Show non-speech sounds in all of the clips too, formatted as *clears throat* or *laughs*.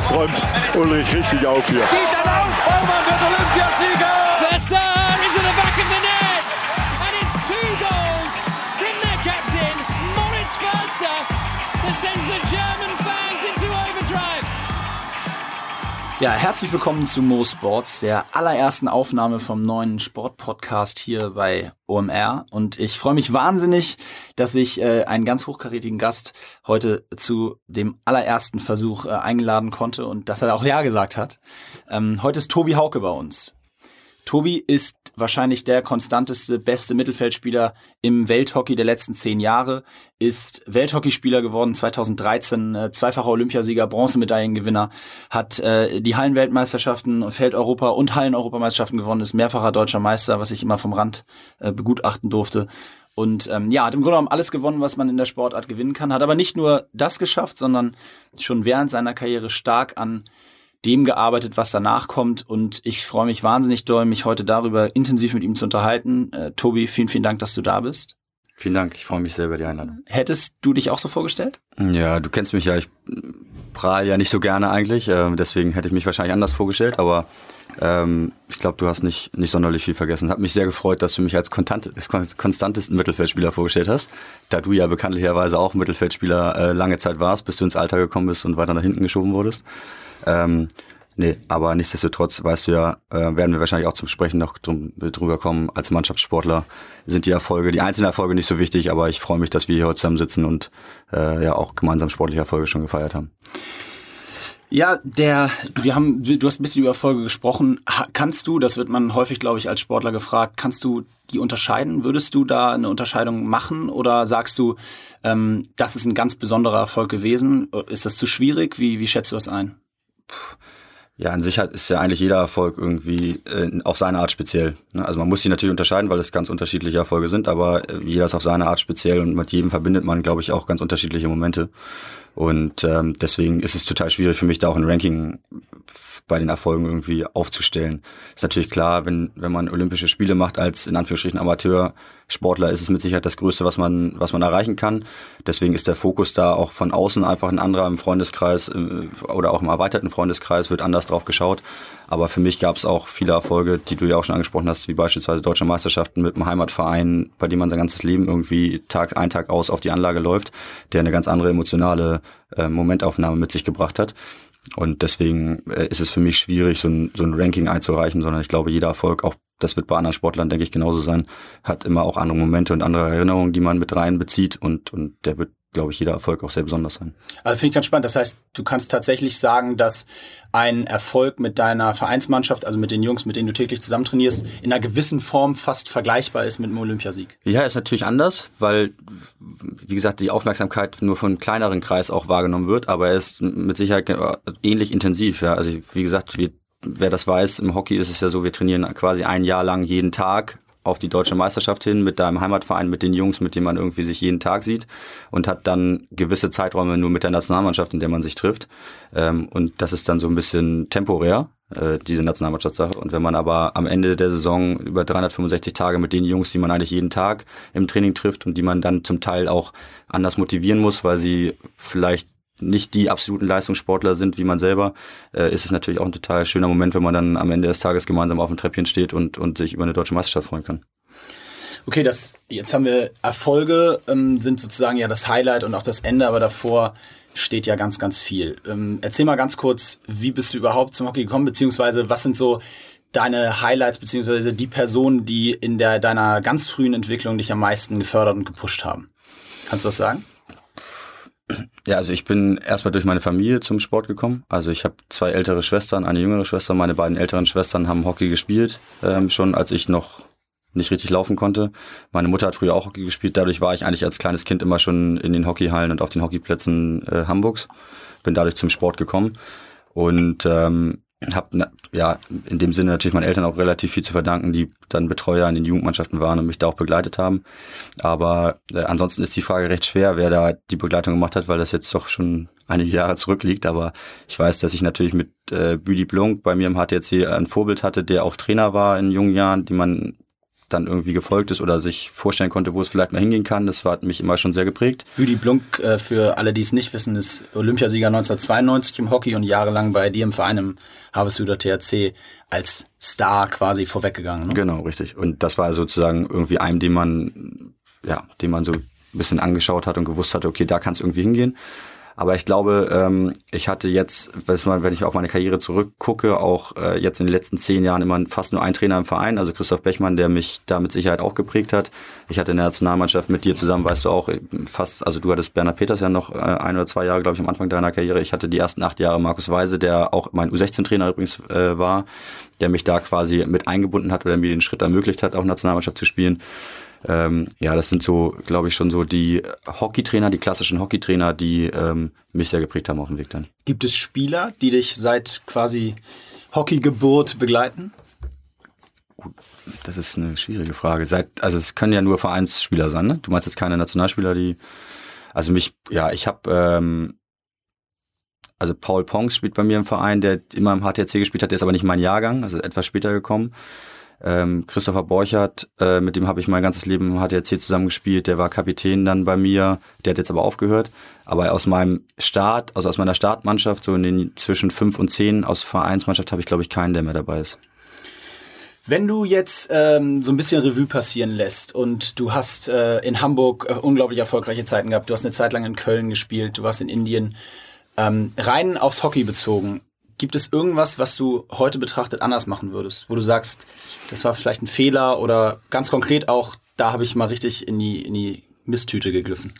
jetzt räumt Ulrich richtig auf hier. Dieter Lauf, Baumann wird Olympiasieger! Fester Ja, herzlich willkommen zu Mo Sports, der allerersten Aufnahme vom neuen Sportpodcast hier bei OMR. Und ich freue mich wahnsinnig, dass ich äh, einen ganz hochkarätigen Gast heute zu dem allerersten Versuch äh, eingeladen konnte und dass er auch Ja gesagt hat. Ähm, heute ist Tobi Hauke bei uns. Tobi ist wahrscheinlich der konstanteste, beste Mittelfeldspieler im Welthockey der letzten zehn Jahre, ist Welthockeyspieler geworden 2013, äh, zweifacher Olympiasieger, Bronzemedaillengewinner, hat äh, die Hallenweltmeisterschaften, Feldeuropa und Halleneuropameisterschaften gewonnen, ist mehrfacher deutscher Meister, was ich immer vom Rand äh, begutachten durfte. Und ähm, ja, hat im Grunde genommen alles gewonnen, was man in der Sportart gewinnen kann, hat aber nicht nur das geschafft, sondern schon während seiner Karriere stark an dem gearbeitet, was danach kommt. Und ich freue mich wahnsinnig doll, mich heute darüber intensiv mit ihm zu unterhalten. Äh, Tobi, vielen, vielen Dank, dass du da bist. Vielen Dank, ich freue mich sehr über die Einladung. Hättest du dich auch so vorgestellt? Ja, du kennst mich ja, ich prahl ja nicht so gerne eigentlich, äh, deswegen hätte ich mich wahrscheinlich anders vorgestellt, aber ähm, ich glaube, du hast nicht, nicht sonderlich viel vergessen. Hat mich sehr gefreut, dass du mich als konstantesten Mittelfeldspieler vorgestellt hast, da du ja bekanntlicherweise auch Mittelfeldspieler äh, lange Zeit warst, bis du ins Alter gekommen bist und weiter nach hinten geschoben wurdest. Ähm, nee, aber nichtsdestotrotz, weißt du ja, äh, werden wir wahrscheinlich auch zum Sprechen noch drum, drüber kommen. Als Mannschaftssportler sind die Erfolge, die einzelnen Erfolge nicht so wichtig, aber ich freue mich, dass wir hier heute zusammen sitzen und äh, ja auch gemeinsam sportliche Erfolge schon gefeiert haben. Ja, der, wir haben, du hast ein bisschen über Erfolge gesprochen. kannst du, das wird man häufig, glaube ich, als Sportler gefragt, kannst du die unterscheiden? Würdest du da eine Unterscheidung machen oder sagst du, ähm, das ist ein ganz besonderer Erfolg gewesen? Ist das zu schwierig? Wie, wie schätzt du das ein? Ja, an sich ist ja eigentlich jeder Erfolg irgendwie äh, auf seine Art speziell. Ne? Also man muss sie natürlich unterscheiden, weil es ganz unterschiedliche Erfolge sind, aber äh, jeder ist auf seine Art speziell und mit jedem verbindet man, glaube ich, auch ganz unterschiedliche Momente. Und ähm, deswegen ist es total schwierig für mich, da auch ein Ranking bei den Erfolgen irgendwie aufzustellen. Ist natürlich klar, wenn, wenn man Olympische Spiele macht als in Anführungsstrichen Amateursportler, ist es mit Sicherheit das Größte, was man, was man erreichen kann. Deswegen ist der Fokus da auch von außen einfach ein anderer im Freundeskreis äh, oder auch im erweiterten Freundeskreis wird anders drauf geschaut. Aber für mich gab es auch viele Erfolge, die du ja auch schon angesprochen hast, wie beispielsweise deutsche Meisterschaften mit einem Heimatverein, bei dem man sein ganzes Leben irgendwie Tag ein, Tag aus auf die Anlage läuft, der eine ganz andere emotionale äh, Momentaufnahme mit sich gebracht hat. Und deswegen äh, ist es für mich schwierig, so ein, so ein Ranking einzureichen, sondern ich glaube, jeder Erfolg, auch das wird bei anderen Sportlern, denke ich, genauso sein, hat immer auch andere Momente und andere Erinnerungen, die man mit reinbezieht und, und der wird glaube ich, jeder Erfolg auch sehr besonders sein. Also finde ich ganz spannend. Das heißt, du kannst tatsächlich sagen, dass ein Erfolg mit deiner Vereinsmannschaft, also mit den Jungs, mit denen du täglich zusammen trainierst, in einer gewissen Form fast vergleichbar ist mit einem Olympiasieg. Ja, ist natürlich anders, weil, wie gesagt, die Aufmerksamkeit nur von einem kleineren Kreis auch wahrgenommen wird, aber er ist mit Sicherheit ähnlich intensiv. Ja, also wie gesagt, wir wer das weiß, im Hockey ist es ja so, wir trainieren quasi ein Jahr lang jeden Tag auf die deutsche Meisterschaft hin mit deinem Heimatverein, mit den Jungs, mit denen man irgendwie sich jeden Tag sieht und hat dann gewisse Zeiträume nur mit der Nationalmannschaft, in der man sich trifft. Ähm, und das ist dann so ein bisschen temporär, äh, diese Nationalmannschaftssache. Und wenn man aber am Ende der Saison über 365 Tage mit den Jungs, die man eigentlich jeden Tag im Training trifft und die man dann zum Teil auch anders motivieren muss, weil sie vielleicht nicht die absoluten Leistungssportler sind wie man selber, äh, ist es natürlich auch ein total schöner Moment, wenn man dann am Ende des Tages gemeinsam auf dem Treppchen steht und, und sich über eine deutsche Meisterschaft freuen kann. Okay, das jetzt haben wir Erfolge, ähm, sind sozusagen ja das Highlight und auch das Ende, aber davor steht ja ganz, ganz viel. Ähm, erzähl mal ganz kurz, wie bist du überhaupt zum Hockey gekommen, beziehungsweise was sind so deine Highlights, beziehungsweise die Personen, die in der, deiner ganz frühen Entwicklung dich am meisten gefördert und gepusht haben? Kannst du was sagen? Ja, also ich bin erstmal durch meine Familie zum Sport gekommen. Also ich habe zwei ältere Schwestern, eine jüngere Schwester. Meine beiden älteren Schwestern haben Hockey gespielt, ähm, schon als ich noch nicht richtig laufen konnte. Meine Mutter hat früher auch Hockey gespielt. Dadurch war ich eigentlich als kleines Kind immer schon in den Hockeyhallen und auf den Hockeyplätzen äh, Hamburgs. Bin dadurch zum Sport gekommen. Und ähm, habe ja in dem Sinne natürlich meinen Eltern auch relativ viel zu verdanken, die dann Betreuer in den Jugendmannschaften waren und mich da auch begleitet haben. Aber äh, ansonsten ist die Frage recht schwer, wer da die Begleitung gemacht hat, weil das jetzt doch schon einige Jahre zurückliegt. Aber ich weiß, dass ich natürlich mit äh, Büdi Blunk bei mir im HTC ein Vorbild hatte, der auch Trainer war in jungen Jahren, die man dann irgendwie gefolgt ist oder sich vorstellen konnte, wo es vielleicht mal hingehen kann. Das hat mich immer schon sehr geprägt. Rüdi Blunk, äh, für alle, die es nicht wissen, ist Olympiasieger 1992 im Hockey und jahrelang bei dir im Verein im Harvesthüter THC als Star quasi vorweggegangen. Ne? Genau, richtig. Und das war sozusagen irgendwie einem, den man, ja, den man so ein bisschen angeschaut hat und gewusst hatte, okay, da kann es irgendwie hingehen. Aber ich glaube, ähm, ich hatte jetzt, wenn ich auf meine Karriere zurückgucke, auch äh, jetzt in den letzten zehn Jahren immer fast nur einen Trainer im Verein, also Christoph Bechmann, der mich da mit Sicherheit auch geprägt hat. Ich hatte in der Nationalmannschaft mit dir zusammen, weißt du auch, fast, also du hattest Bernhard Peters ja noch äh, ein oder zwei Jahre, glaube ich, am Anfang deiner Karriere. Ich hatte die ersten acht Jahre Markus Weise, der auch mein U16-Trainer übrigens äh, war, der mich da quasi mit eingebunden hat oder mir den Schritt ermöglicht hat, auch Nationalmannschaft zu spielen. Ähm, ja, das sind so, glaube ich, schon so die Hockeytrainer, die klassischen Hockeytrainer, die ähm, mich sehr geprägt haben auf dem Weg dann. Gibt es Spieler, die dich seit quasi Hockeygeburt begleiten? Gut, das ist eine schwierige Frage. Seit, also es können ja nur Vereinsspieler sein, ne? Du meinst jetzt keine Nationalspieler, die. Also mich, ja, ich habe ähm, also Paul Pongs spielt bei mir im Verein, der immer im HTC gespielt hat, der ist aber nicht mein Jahrgang, also etwas später gekommen. Ähm, Christopher Borchert, äh, mit dem habe ich mein ganzes Leben im HDRC zusammengespielt, der war Kapitän dann bei mir, der hat jetzt aber aufgehört. Aber aus meinem Start, also aus meiner Startmannschaft, so in den zwischen fünf und zehn aus Vereinsmannschaft habe ich, glaube ich, keinen, der mehr dabei ist. Wenn du jetzt ähm, so ein bisschen Revue passieren lässt und du hast äh, in Hamburg äh, unglaublich erfolgreiche Zeiten gehabt, du hast eine Zeit lang in Köln gespielt, du warst in Indien, ähm, rein aufs Hockey bezogen, Gibt es irgendwas, was du heute betrachtet anders machen würdest, wo du sagst, das war vielleicht ein Fehler oder ganz konkret auch, da habe ich mal richtig in die, in die Misttüte gegriffen?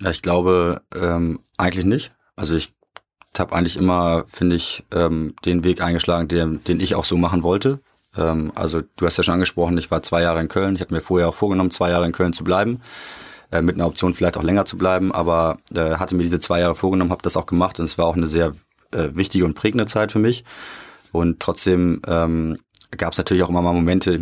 Ja, ich glaube ähm, eigentlich nicht. Also ich habe eigentlich immer, finde ich, ähm, den Weg eingeschlagen, den, den ich auch so machen wollte. Ähm, also du hast ja schon angesprochen, ich war zwei Jahre in Köln. Ich hatte mir vorher auch vorgenommen, zwei Jahre in Köln zu bleiben äh, mit einer Option vielleicht auch länger zu bleiben, aber äh, hatte mir diese zwei Jahre vorgenommen, habe das auch gemacht und es war auch eine sehr äh, wichtige und prägende Zeit für mich. Und trotzdem ähm, gab es natürlich auch immer mal Momente,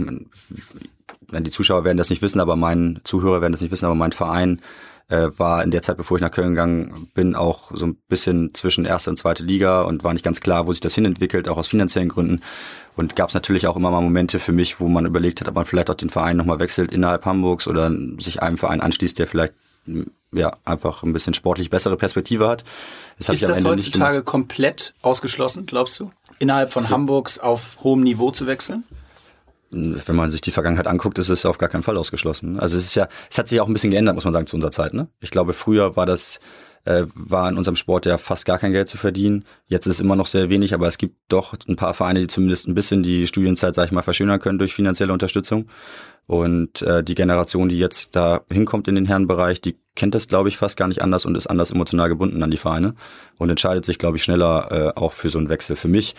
die Zuschauer werden das nicht wissen, aber mein Zuhörer werden das nicht wissen, aber mein Verein äh, war in der Zeit, bevor ich nach Köln gegangen bin, auch so ein bisschen zwischen erste und zweite Liga und war nicht ganz klar, wo sich das hinentwickelt, auch aus finanziellen Gründen. Und gab es natürlich auch immer mal Momente für mich, wo man überlegt hat, ob man vielleicht auch den Verein nochmal wechselt innerhalb Hamburgs oder sich einem Verein anschließt, der vielleicht ja einfach ein bisschen sportlich bessere Perspektive hat. Das ist das heutzutage komplett ausgeschlossen, glaubst du? Innerhalb von Hamburgs auf hohem Niveau zu wechseln? Wenn man sich die Vergangenheit anguckt, ist es auf gar keinen Fall ausgeschlossen. Also es ist ja, es hat sich auch ein bisschen geändert, muss man sagen, zu unserer Zeit. Ne? Ich glaube, früher war das äh, war in unserem Sport ja fast gar kein Geld zu verdienen. Jetzt ist es immer noch sehr wenig, aber es gibt doch ein paar Vereine, die zumindest ein bisschen die Studienzeit, sag ich mal, verschönern können durch finanzielle Unterstützung. Und äh, die Generation, die jetzt da hinkommt in den Herrenbereich, die kennt das, glaube ich, fast gar nicht anders und ist anders emotional gebunden an die Vereine und entscheidet sich, glaube ich, schneller äh, auch für so einen Wechsel. Für mich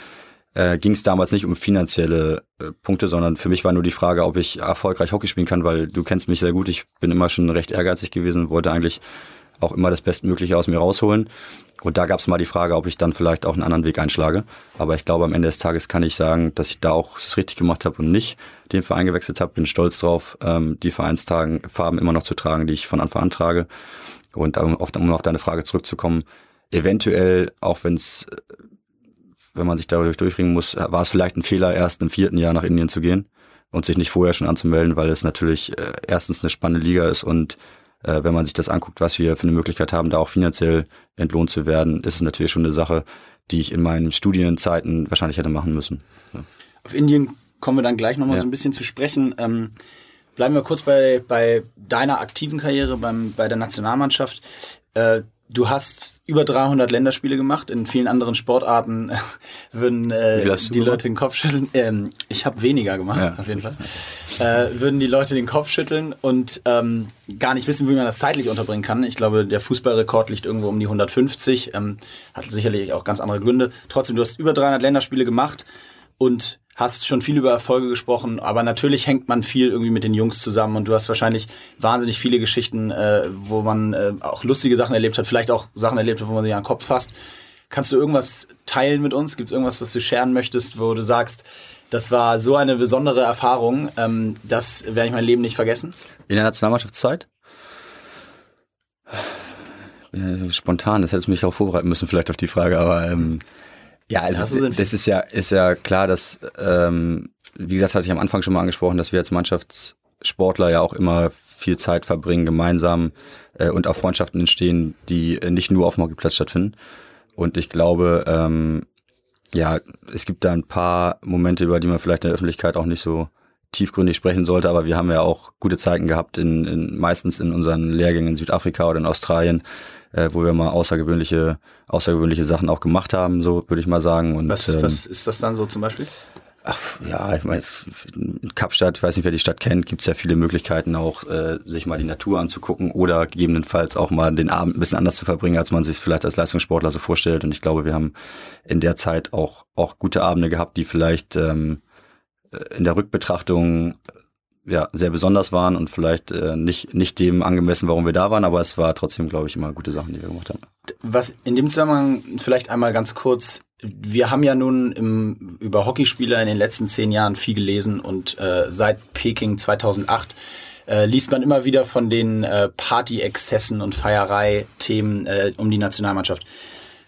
äh, ging es damals nicht um finanzielle äh, Punkte, sondern für mich war nur die Frage, ob ich erfolgreich Hockey spielen kann, weil du kennst mich sehr gut. Ich bin immer schon recht ehrgeizig gewesen, wollte eigentlich auch immer das Bestmögliche aus mir rausholen. Und da gab es mal die Frage, ob ich dann vielleicht auch einen anderen Weg einschlage. Aber ich glaube, am Ende des Tages kann ich sagen, dass ich da auch es richtig gemacht habe und nicht den Verein gewechselt habe. Bin stolz drauf, ähm, die Vereinstagen-Farben immer noch zu tragen, die ich von Anfang an trage. Und um auf, um auf deine Frage zurückzukommen, eventuell, auch wenn es, wenn man sich dadurch durchringen muss, war es vielleicht ein Fehler, erst im vierten Jahr nach Indien zu gehen und sich nicht vorher schon anzumelden, weil es natürlich äh, erstens eine spannende Liga ist und äh, wenn man sich das anguckt, was wir für eine Möglichkeit haben, da auch finanziell entlohnt zu werden, ist es natürlich schon eine Sache, die ich in meinen Studienzeiten wahrscheinlich hätte machen müssen. Ja. Auf Indien kommen wir dann gleich nochmal ja. so ein bisschen zu sprechen. Ähm, bleiben wir kurz bei, bei deiner aktiven Karriere beim, bei der Nationalmannschaft. Äh, Du hast über 300 Länderspiele gemacht. In vielen anderen Sportarten würden äh, die gemacht? Leute den Kopf schütteln. Ähm, ich habe weniger gemacht, ja. auf jeden Fall. Äh, würden die Leute den Kopf schütteln und ähm, gar nicht wissen, wie man das zeitlich unterbringen kann. Ich glaube, der Fußballrekord liegt irgendwo um die 150. Ähm, hat sicherlich auch ganz andere Gründe. Trotzdem, du hast über 300 Länderspiele gemacht und hast schon viel über Erfolge gesprochen, aber natürlich hängt man viel irgendwie mit den Jungs zusammen und du hast wahrscheinlich wahnsinnig viele Geschichten, äh, wo man äh, auch lustige Sachen erlebt hat, vielleicht auch Sachen erlebt hat, wo man sich an den Kopf fasst. Kannst du irgendwas teilen mit uns? Gibt es irgendwas, was du scheren möchtest, wo du sagst, das war so eine besondere Erfahrung, ähm, das werde ich mein Leben nicht vergessen? In der Nationalmannschaftszeit? Ja, spontan, das hätte ich mich auch vorbereiten müssen, vielleicht auf die Frage, aber ähm, ja, also das, ist ja ist ja klar, dass ähm, wie gesagt, hatte ich am Anfang schon mal angesprochen, dass wir als Mannschaftssportler ja auch immer viel Zeit verbringen, gemeinsam äh, und auch Freundschaften entstehen, die äh, nicht nur auf dem Hockeyplatz stattfinden. Und ich glaube, ähm, ja, es gibt da ein paar Momente, über die man vielleicht in der Öffentlichkeit auch nicht so tiefgründig sprechen sollte, aber wir haben ja auch gute Zeiten gehabt, in, in meistens in unseren Lehrgängen in Südafrika oder in Australien, äh, wo wir mal außergewöhnliche, außergewöhnliche Sachen auch gemacht haben, so würde ich mal sagen. Und, was, ähm, was ist das dann so zum Beispiel? Ach, ja, ich meine, in Kapstadt, ich weiß nicht, wer die Stadt kennt, gibt es ja viele Möglichkeiten auch, äh, sich mal die Natur anzugucken oder gegebenenfalls auch mal den Abend ein bisschen anders zu verbringen, als man sich vielleicht als Leistungssportler so vorstellt. Und ich glaube, wir haben in der Zeit auch, auch gute Abende gehabt, die vielleicht ähm, in der Rückbetrachtung ja, sehr besonders waren und vielleicht äh, nicht, nicht dem angemessen, warum wir da waren, aber es war trotzdem, glaube ich, immer gute Sachen, die wir gemacht haben. Was in dem Zusammenhang vielleicht einmal ganz kurz wir haben ja nun im, über Hockeyspieler in den letzten zehn Jahren viel gelesen und äh, seit Peking 2008 äh, liest man immer wieder von den äh, Party-Exzessen und Feierei-Themen äh, um die Nationalmannschaft.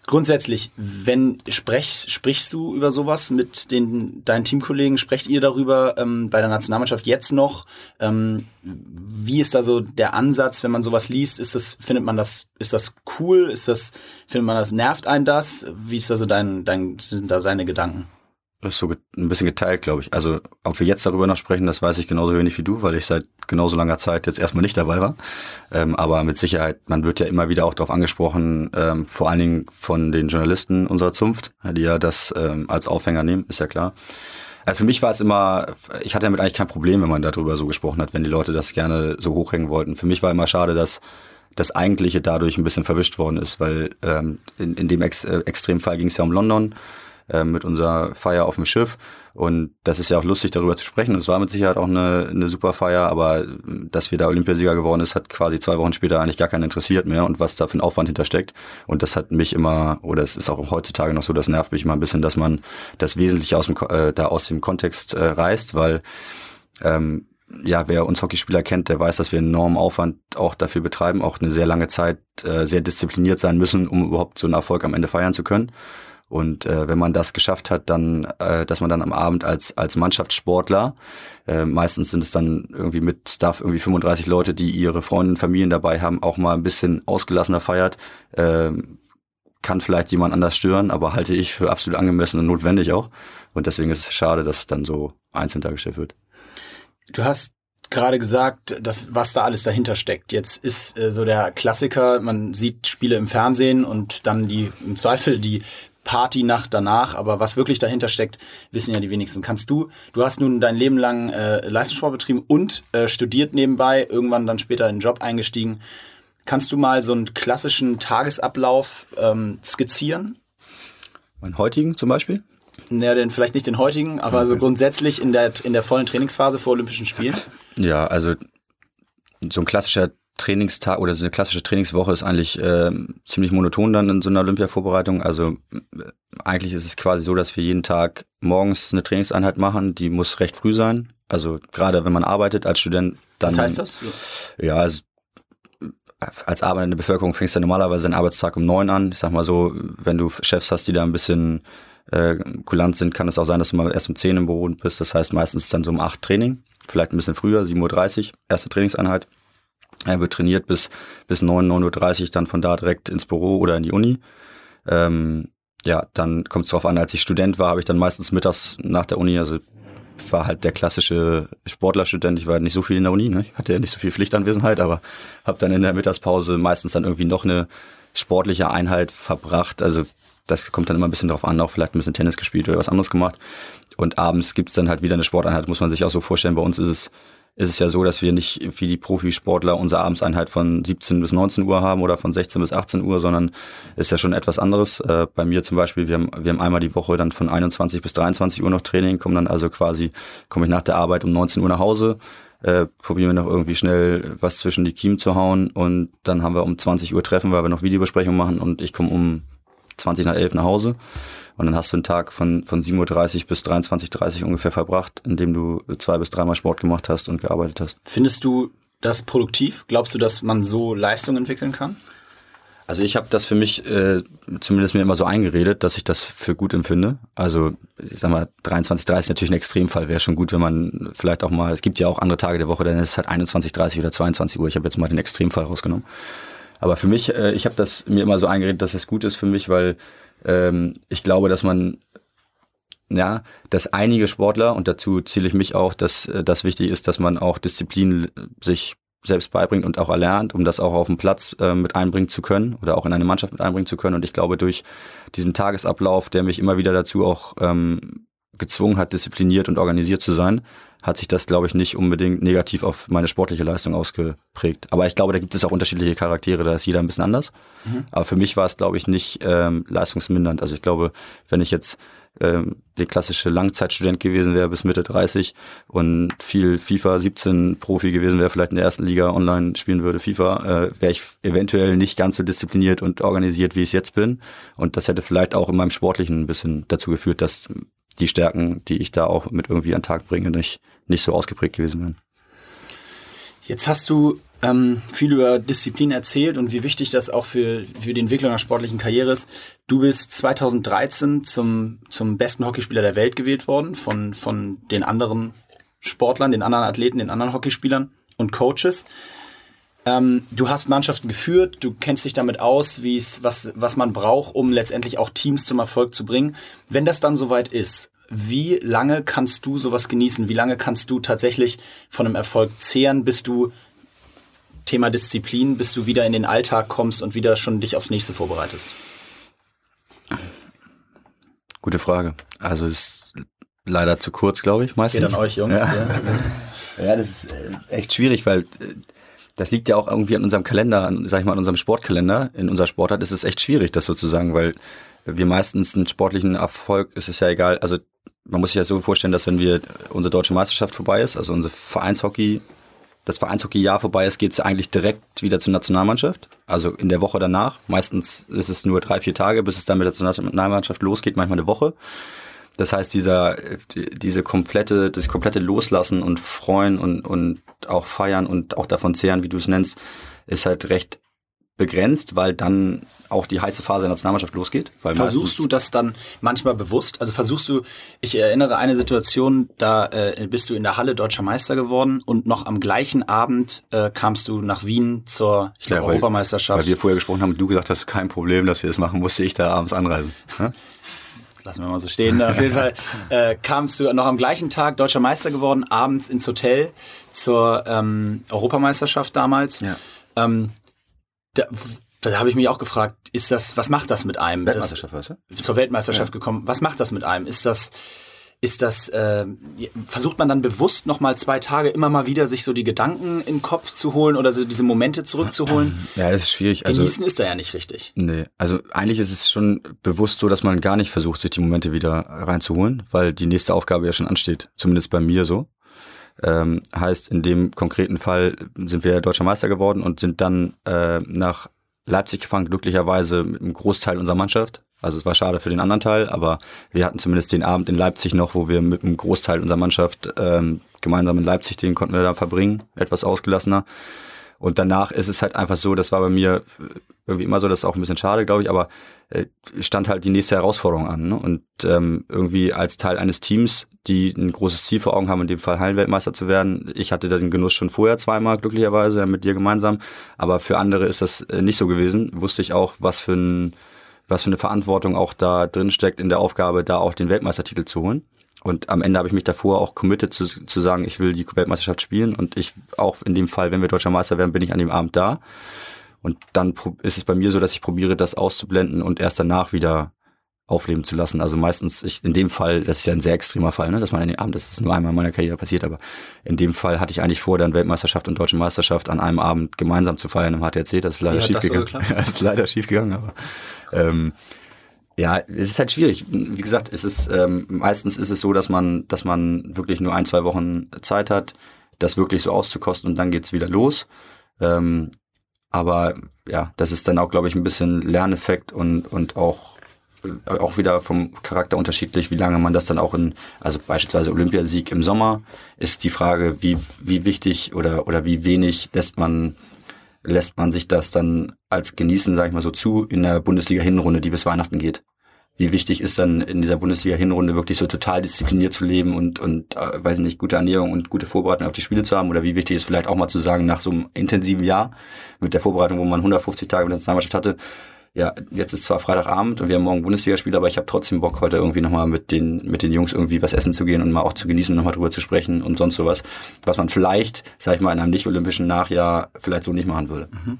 Grundsätzlich, wenn sprech, sprichst du über sowas mit den deinen Teamkollegen, sprecht ihr darüber ähm, bei der Nationalmannschaft jetzt noch? Ähm, wie ist da so der Ansatz, wenn man sowas liest? Ist das, findet man das, ist das cool? Ist das, findet man das, nervt einen das? Wie ist da so dein, dein, sind da deine Gedanken? Ist so ein bisschen geteilt, glaube ich. Also, ob wir jetzt darüber noch sprechen, das weiß ich genauso wenig wie du, weil ich seit genauso langer Zeit jetzt erstmal nicht dabei war. Ähm, aber mit Sicherheit, man wird ja immer wieder auch darauf angesprochen, ähm, vor allen Dingen von den Journalisten unserer Zunft, die ja das ähm, als Aufhänger nehmen, ist ja klar. Äh, für mich war es immer, ich hatte damit eigentlich kein Problem, wenn man darüber so gesprochen hat, wenn die Leute das gerne so hochhängen wollten. Für mich war immer schade, dass das Eigentliche dadurch ein bisschen verwischt worden ist, weil ähm, in, in dem Ex äh, Extremfall ging es ja um London äh, mit unserer Feier auf dem Schiff. Und das ist ja auch lustig, darüber zu sprechen. Und es war mit Sicherheit auch eine, eine super Feier, aber dass wir da Olympiasieger geworden ist, hat quasi zwei Wochen später eigentlich gar keinen interessiert mehr und was da für ein Aufwand hintersteckt. Und das hat mich immer, oder es ist auch heutzutage noch so, das nervt mich immer ein bisschen, dass man das Wesentliche aus dem, äh, da aus dem Kontext äh, reißt, weil ähm, ja, wer uns Hockeyspieler kennt, der weiß, dass wir einen enormen Aufwand auch dafür betreiben, auch eine sehr lange Zeit äh, sehr diszipliniert sein müssen, um überhaupt so einen Erfolg am Ende feiern zu können. Und äh, wenn man das geschafft hat, dann, äh, dass man dann am Abend als als Mannschaftssportler, äh, meistens sind es dann irgendwie mit Staff irgendwie 35 Leute, die ihre Freunde und Familien dabei haben, auch mal ein bisschen ausgelassener feiert, äh, kann vielleicht jemand anders stören, aber halte ich für absolut angemessen und notwendig auch. Und deswegen ist es schade, dass es dann so einzeln dargestellt wird. Du hast gerade gesagt, dass, was da alles dahinter steckt. Jetzt ist äh, so der Klassiker, man sieht Spiele im Fernsehen und dann die im Zweifel die Partynacht danach, aber was wirklich dahinter steckt, wissen ja die wenigsten. Kannst du, du hast nun dein Leben lang äh, Leistungssport betrieben und äh, studiert nebenbei, irgendwann dann später in den Job eingestiegen. Kannst du mal so einen klassischen Tagesablauf ähm, skizzieren? Meinen heutigen zum Beispiel? Ja, den, vielleicht nicht den heutigen, aber okay. so grundsätzlich in der, in der vollen Trainingsphase vor Olympischen Spielen? Ja, also so ein klassischer Trainingstag oder so eine klassische Trainingswoche ist eigentlich äh, ziemlich monoton dann in so einer Olympia-Vorbereitung. Also äh, eigentlich ist es quasi so, dass wir jeden Tag morgens eine Trainingseinheit machen, die muss recht früh sein. Also gerade wenn man arbeitet als Student, dann. Was heißt das? Ja, also als arbeitende Bevölkerung fängst du normalerweise den Arbeitstag um neun an. Ich sag mal so, wenn du Chefs hast, die da ein bisschen äh, kulant sind, kann es auch sein, dass du mal erst um zehn im Büro bist. Das heißt, meistens ist dann so um acht Training, vielleicht ein bisschen früher, 7.30 Uhr, erste Trainingseinheit. Er wird trainiert bis, bis 9, 9.30 Uhr, dann von da direkt ins Büro oder in die Uni. Ähm, ja, dann kommt es darauf an, als ich Student war, habe ich dann meistens mittags nach der Uni, also war halt der klassische Sportlerstudent. Ich war halt nicht so viel in der Uni, ne? ich hatte ja nicht so viel Pflichtanwesenheit, aber habe dann in der Mittagspause meistens dann irgendwie noch eine sportliche Einheit verbracht. Also das kommt dann immer ein bisschen drauf an, auch vielleicht ein bisschen Tennis gespielt oder was anderes gemacht. Und abends gibt's dann halt wieder eine Sporteinheit, muss man sich auch so vorstellen. Bei uns ist es ist es ja so, dass wir nicht wie die Profisportler unsere Abendseinheit von 17 bis 19 Uhr haben oder von 16 bis 18 Uhr, sondern ist ja schon etwas anderes. Äh, bei mir zum Beispiel, wir haben, wir haben einmal die Woche dann von 21 bis 23 Uhr noch Training, kommen dann also quasi, komme ich nach der Arbeit um 19 Uhr nach Hause, äh, probieren wir noch irgendwie schnell was zwischen die Kiemen zu hauen und dann haben wir um 20 Uhr Treffen, weil wir noch Videobesprechungen machen und ich komme um 20 nach 11 nach Hause. Und dann hast du einen Tag von, von 7.30 Uhr bis 23.30 Uhr ungefähr verbracht, in dem du zwei bis dreimal Sport gemacht hast und gearbeitet hast. Findest du das produktiv? Glaubst du, dass man so Leistung entwickeln kann? Also ich habe das für mich äh, zumindest mir immer so eingeredet, dass ich das für gut empfinde. Also ich sag mal, 23, 30 natürlich ein Extremfall. Wäre schon gut, wenn man vielleicht auch mal, es gibt ja auch andere Tage der Woche, dann ist es halt 21, 30 oder 22 Uhr. Ich habe jetzt mal den Extremfall rausgenommen. Aber für mich, äh, ich habe das mir immer so eingeredet, dass es gut ist für mich, weil ähm, ich glaube, dass man ja, dass einige Sportler, und dazu zähle ich mich auch, dass äh, das wichtig ist, dass man auch Disziplin sich selbst beibringt und auch erlernt, um das auch auf dem Platz äh, mit einbringen zu können oder auch in eine Mannschaft mit einbringen zu können. Und ich glaube, durch diesen Tagesablauf, der mich immer wieder dazu auch ähm, gezwungen hat, diszipliniert und organisiert zu sein, hat sich das, glaube ich, nicht unbedingt negativ auf meine sportliche Leistung ausgeprägt. Aber ich glaube, da gibt es auch unterschiedliche Charaktere, da ist jeder ein bisschen anders. Mhm. Aber für mich war es, glaube ich, nicht ähm, leistungsmindernd. Also ich glaube, wenn ich jetzt ähm, der klassische Langzeitstudent gewesen wäre bis Mitte 30 und viel FIFA 17 Profi gewesen wäre, vielleicht in der ersten Liga online spielen würde, FIFA, äh, wäre ich eventuell nicht ganz so diszipliniert und organisiert, wie ich jetzt bin. Und das hätte vielleicht auch in meinem Sportlichen ein bisschen dazu geführt, dass die Stärken, die ich da auch mit irgendwie an den Tag bringe, nicht, nicht so ausgeprägt gewesen wären. Jetzt hast du ähm, viel über Disziplin erzählt und wie wichtig das auch für, für die Entwicklung einer sportlichen Karriere ist. Du bist 2013 zum, zum besten Hockeyspieler der Welt gewählt worden von, von den anderen Sportlern, den anderen Athleten, den anderen Hockeyspielern und Coaches. Ähm, du hast Mannschaften geführt, du kennst dich damit aus, wie es, was, was man braucht, um letztendlich auch Teams zum Erfolg zu bringen. Wenn das dann soweit ist, wie lange kannst du sowas genießen? Wie lange kannst du tatsächlich von einem Erfolg zehren, bis du Thema Disziplin, bis du wieder in den Alltag kommst und wieder schon dich aufs nächste vorbereitest? Gute Frage. Also ist leider zu kurz, glaube ich, meistens. Geht an euch, Jungs. Ja, ja das ist äh, echt schwierig, weil äh, das liegt ja auch irgendwie an unserem Kalender, an, sag ich mal, an unserem Sportkalender. In unserer Sportart ist es echt schwierig, das sozusagen, weil wir meistens einen sportlichen Erfolg, ist es ja egal, also man muss sich ja so vorstellen, dass wenn wir unsere deutsche Meisterschaft vorbei ist, also unser Vereinshockey das Vereinshockey-Jahr vorbei ist, geht es eigentlich direkt wieder zur Nationalmannschaft. Also in der Woche danach. Meistens ist es nur drei, vier Tage, bis es dann mit der Nationalmannschaft losgeht, manchmal eine Woche. Das heißt, dieser, diese komplette, das komplette Loslassen und Freuen und, und auch feiern und auch davon zehren, wie du es nennst, ist halt recht begrenzt, weil dann auch die heiße Phase der Nationalmannschaft losgeht. versuchst du das dann manchmal bewusst? Also versuchst du, ich erinnere eine Situation, da äh, bist du in der Halle deutscher Meister geworden und noch am gleichen Abend äh, kamst du nach Wien zur ich glaub, ja, weil, Europameisterschaft. Weil wir vorher gesprochen haben und du gesagt hast, kein Problem, dass wir das machen, musste ich da abends anreisen. *laughs* Das lassen wir mal so stehen. Auf jeden Fall äh, kamst du noch am gleichen Tag deutscher Meister geworden, abends ins Hotel zur ähm, Europameisterschaft damals. Ja. Ähm, da, da habe ich mich auch gefragt, ist das, was macht das mit einem? Weltmeisterschaft, weißt du? Zur Weltmeisterschaft ja. gekommen. Was macht das mit einem? Ist das, ist das, äh, versucht man dann bewusst nochmal zwei Tage immer mal wieder sich so die Gedanken in den Kopf zu holen oder so diese Momente zurückzuholen? Ja, das ist schwierig. Also, Genießen ist da ja nicht richtig. Nee, also eigentlich ist es schon bewusst so, dass man gar nicht versucht, sich die Momente wieder reinzuholen, weil die nächste Aufgabe ja schon ansteht. Zumindest bei mir so. Ähm, heißt, in dem konkreten Fall sind wir deutscher Meister geworden und sind dann äh, nach Leipzig gefahren, glücklicherweise mit einem Großteil unserer Mannschaft. Also es war schade für den anderen Teil, aber wir hatten zumindest den Abend in Leipzig noch, wo wir mit einem Großteil unserer Mannschaft ähm, gemeinsam in Leipzig, den konnten wir da verbringen, etwas ausgelassener. Und danach ist es halt einfach so, das war bei mir irgendwie immer so, das ist auch ein bisschen schade, glaube ich, aber äh, stand halt die nächste Herausforderung an. Ne? Und ähm, irgendwie als Teil eines Teams, die ein großes Ziel vor Augen haben, in dem Fall Hallenweltmeister zu werden. Ich hatte den Genuss schon vorher zweimal, glücklicherweise, mit dir gemeinsam. Aber für andere ist das äh, nicht so gewesen. Wusste ich auch, was für ein was für eine Verantwortung auch da drin steckt in der Aufgabe, da auch den Weltmeistertitel zu holen. Und am Ende habe ich mich davor auch committed zu, zu sagen, ich will die Weltmeisterschaft spielen und ich auch in dem Fall, wenn wir deutscher Meister werden, bin ich an dem Abend da. Und dann ist es bei mir so, dass ich probiere, das auszublenden und erst danach wieder aufleben zu lassen. Also meistens, ich, in dem Fall, das ist ja ein sehr extremer Fall, ne, dass man an dem Abend, das ist nur einmal in meiner Karriere passiert, aber in dem Fall hatte ich eigentlich vor, dann Weltmeisterschaft und Deutsche Meisterschaft an einem Abend gemeinsam zu feiern im HTC. Das ist leider ja, schief gegangen. *laughs* Das ist leider schief gegangen, aber ähm, ja, es ist halt schwierig. Wie gesagt, es ist ähm, meistens ist es so, dass man, dass man wirklich nur ein, zwei Wochen Zeit hat, das wirklich so auszukosten und dann geht's wieder los. Ähm, aber ja, das ist dann auch, glaube ich, ein bisschen Lerneffekt und, und auch, auch wieder vom Charakter unterschiedlich, wie lange man das dann auch in, also beispielsweise Olympiasieg im Sommer, ist die Frage, wie, wie wichtig oder, oder wie wenig lässt man lässt man sich das dann als genießen, sag ich mal so, zu in der Bundesliga-Hinrunde, die bis Weihnachten geht? Wie wichtig ist dann in dieser Bundesliga-Hinrunde wirklich so total diszipliniert zu leben und, und äh, weiß nicht, gute Ernährung und gute Vorbereitung auf die Spiele zu haben? Oder wie wichtig ist vielleicht auch mal zu sagen, nach so einem intensiven Jahr mit der Vorbereitung, wo man 150 Tage mit der Nationalmannschaft hatte, ja, jetzt ist zwar Freitagabend und wir haben morgen Bundesligaspiel, aber ich habe trotzdem Bock, heute irgendwie nochmal mit den, mit den Jungs irgendwie was essen zu gehen und mal auch zu genießen, nochmal drüber zu sprechen und sonst sowas, was man vielleicht, sag ich mal, in einem nicht-olympischen Nachjahr vielleicht so nicht machen würde. Mhm.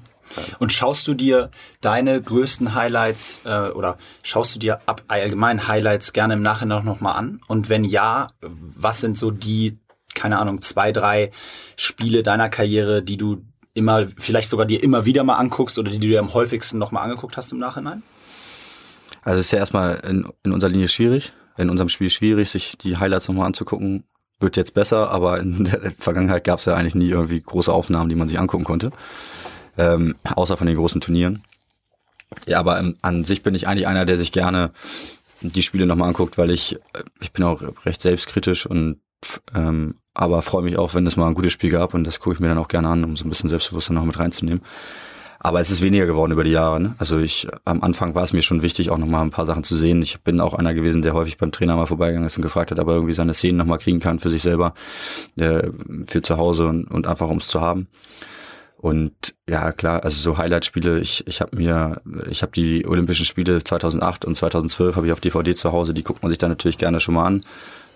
Und schaust du dir deine größten Highlights äh, oder schaust du dir ab allgemein Highlights gerne im Nachhinein noch mal an? Und wenn ja, was sind so die, keine Ahnung, zwei, drei Spiele deiner Karriere, die du immer, vielleicht sogar dir immer wieder mal anguckst oder die du dir am häufigsten nochmal angeguckt hast im Nachhinein? Also ist ja erstmal in, in unserer Linie schwierig, in unserem Spiel schwierig, sich die Highlights nochmal anzugucken. Wird jetzt besser, aber in der Vergangenheit gab es ja eigentlich nie irgendwie große Aufnahmen, die man sich angucken konnte. Ähm, außer von den großen Turnieren. Ja, aber ähm, an sich bin ich eigentlich einer, der sich gerne die Spiele nochmal anguckt, weil ich, äh, ich bin auch recht selbstkritisch und ähm, aber freue mich auch, wenn es mal ein gutes Spiel gab und das gucke ich mir dann auch gerne an, um so ein bisschen Selbstbewusstsein noch mit reinzunehmen. Aber es ist weniger geworden über die Jahre. Ne? Also ich am Anfang war es mir schon wichtig, auch nochmal ein paar Sachen zu sehen. Ich bin auch einer gewesen, der häufig beim Trainer mal vorbeigegangen ist und gefragt hat, ob er irgendwie seine Szenen nochmal kriegen kann für sich selber, äh, für zu Hause und, und einfach um es zu haben. Und ja, klar, also so Highlight-Spiele, ich, ich habe mir, ich habe die Olympischen Spiele 2008 und 2012 habe ich auf DVD zu Hause, die guckt man sich dann natürlich gerne schon mal an.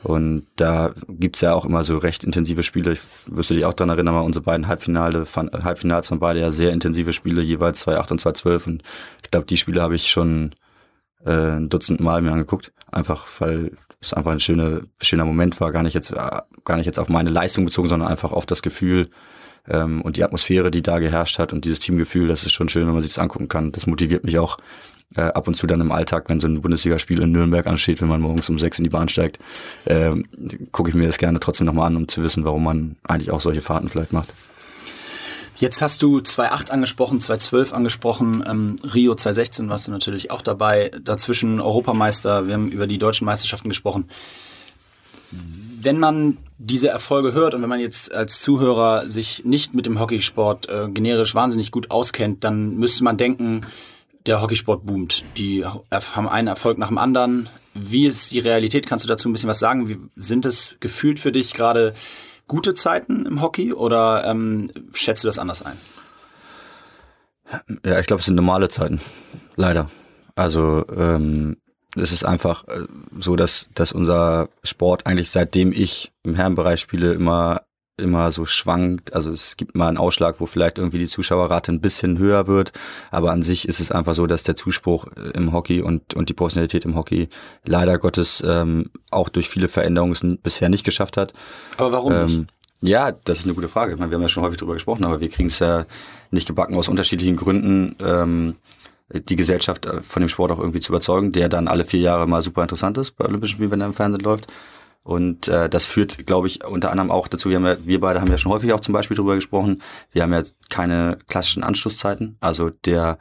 Und da gibt's ja auch immer so recht intensive Spiele. Ich wüsste dich auch daran erinnern, mal unsere beiden Halbfinale, Halbfinals von beide ja sehr intensive Spiele, jeweils 2008 und 2012. Und ich glaube, die Spiele habe ich schon äh, ein Dutzend Mal mir angeguckt. Einfach, weil es einfach ein schöner, schöner Moment war. Gar nicht jetzt, äh, gar nicht jetzt auf meine Leistung bezogen, sondern einfach auf das Gefühl, ähm, und die Atmosphäre, die da geherrscht hat und dieses Teamgefühl, das ist schon schön, wenn man sich das angucken kann. Das motiviert mich auch äh, ab und zu dann im Alltag, wenn so ein Bundesligaspiel in Nürnberg ansteht, wenn man morgens um sechs in die Bahn steigt, äh, gucke ich mir das gerne trotzdem nochmal an, um zu wissen, warum man eigentlich auch solche Fahrten vielleicht macht. Jetzt hast du 2.8 angesprochen, 2.12 angesprochen, ähm, Rio 2.16 warst du natürlich auch dabei, dazwischen Europameister, wir haben über die deutschen Meisterschaften gesprochen. Wenn man diese Erfolge hört und wenn man jetzt als Zuhörer sich nicht mit dem Hockeysport äh, generisch wahnsinnig gut auskennt, dann müsste man denken, der Hockeysport boomt. Die haben einen Erfolg nach dem anderen. Wie ist die Realität? Kannst du dazu ein bisschen was sagen? Wie, sind es gefühlt für dich gerade gute Zeiten im Hockey oder ähm, schätzt du das anders ein? Ja, ich glaube, es sind normale Zeiten. Leider. Also ähm, es ist einfach äh, so, dass, dass unser Sport eigentlich seitdem ich im Herrenbereich spiele immer immer so schwankt. Also es gibt mal einen Ausschlag, wo vielleicht irgendwie die Zuschauerrate ein bisschen höher wird. Aber an sich ist es einfach so, dass der Zuspruch äh, im Hockey und, und die Professionalität im Hockey leider Gottes ähm, auch durch viele Veränderungen bisher nicht geschafft hat. Aber warum ähm, nicht? Ja, das ist eine gute Frage. Ich meine, wir haben ja schon häufig drüber gesprochen, aber wir kriegen es ja nicht gebacken aus unterschiedlichen Gründen. Ähm, die Gesellschaft äh, von dem Sport auch irgendwie zu überzeugen, der dann alle vier Jahre mal super interessant ist bei Olympischen Spielen, wenn er im Fernsehen läuft. Und äh, das führt, glaube ich, unter anderem auch dazu, wir, haben ja, wir beide haben ja schon häufig auch zum Beispiel drüber gesprochen, wir haben ja keine klassischen Anschlusszeiten. Also der,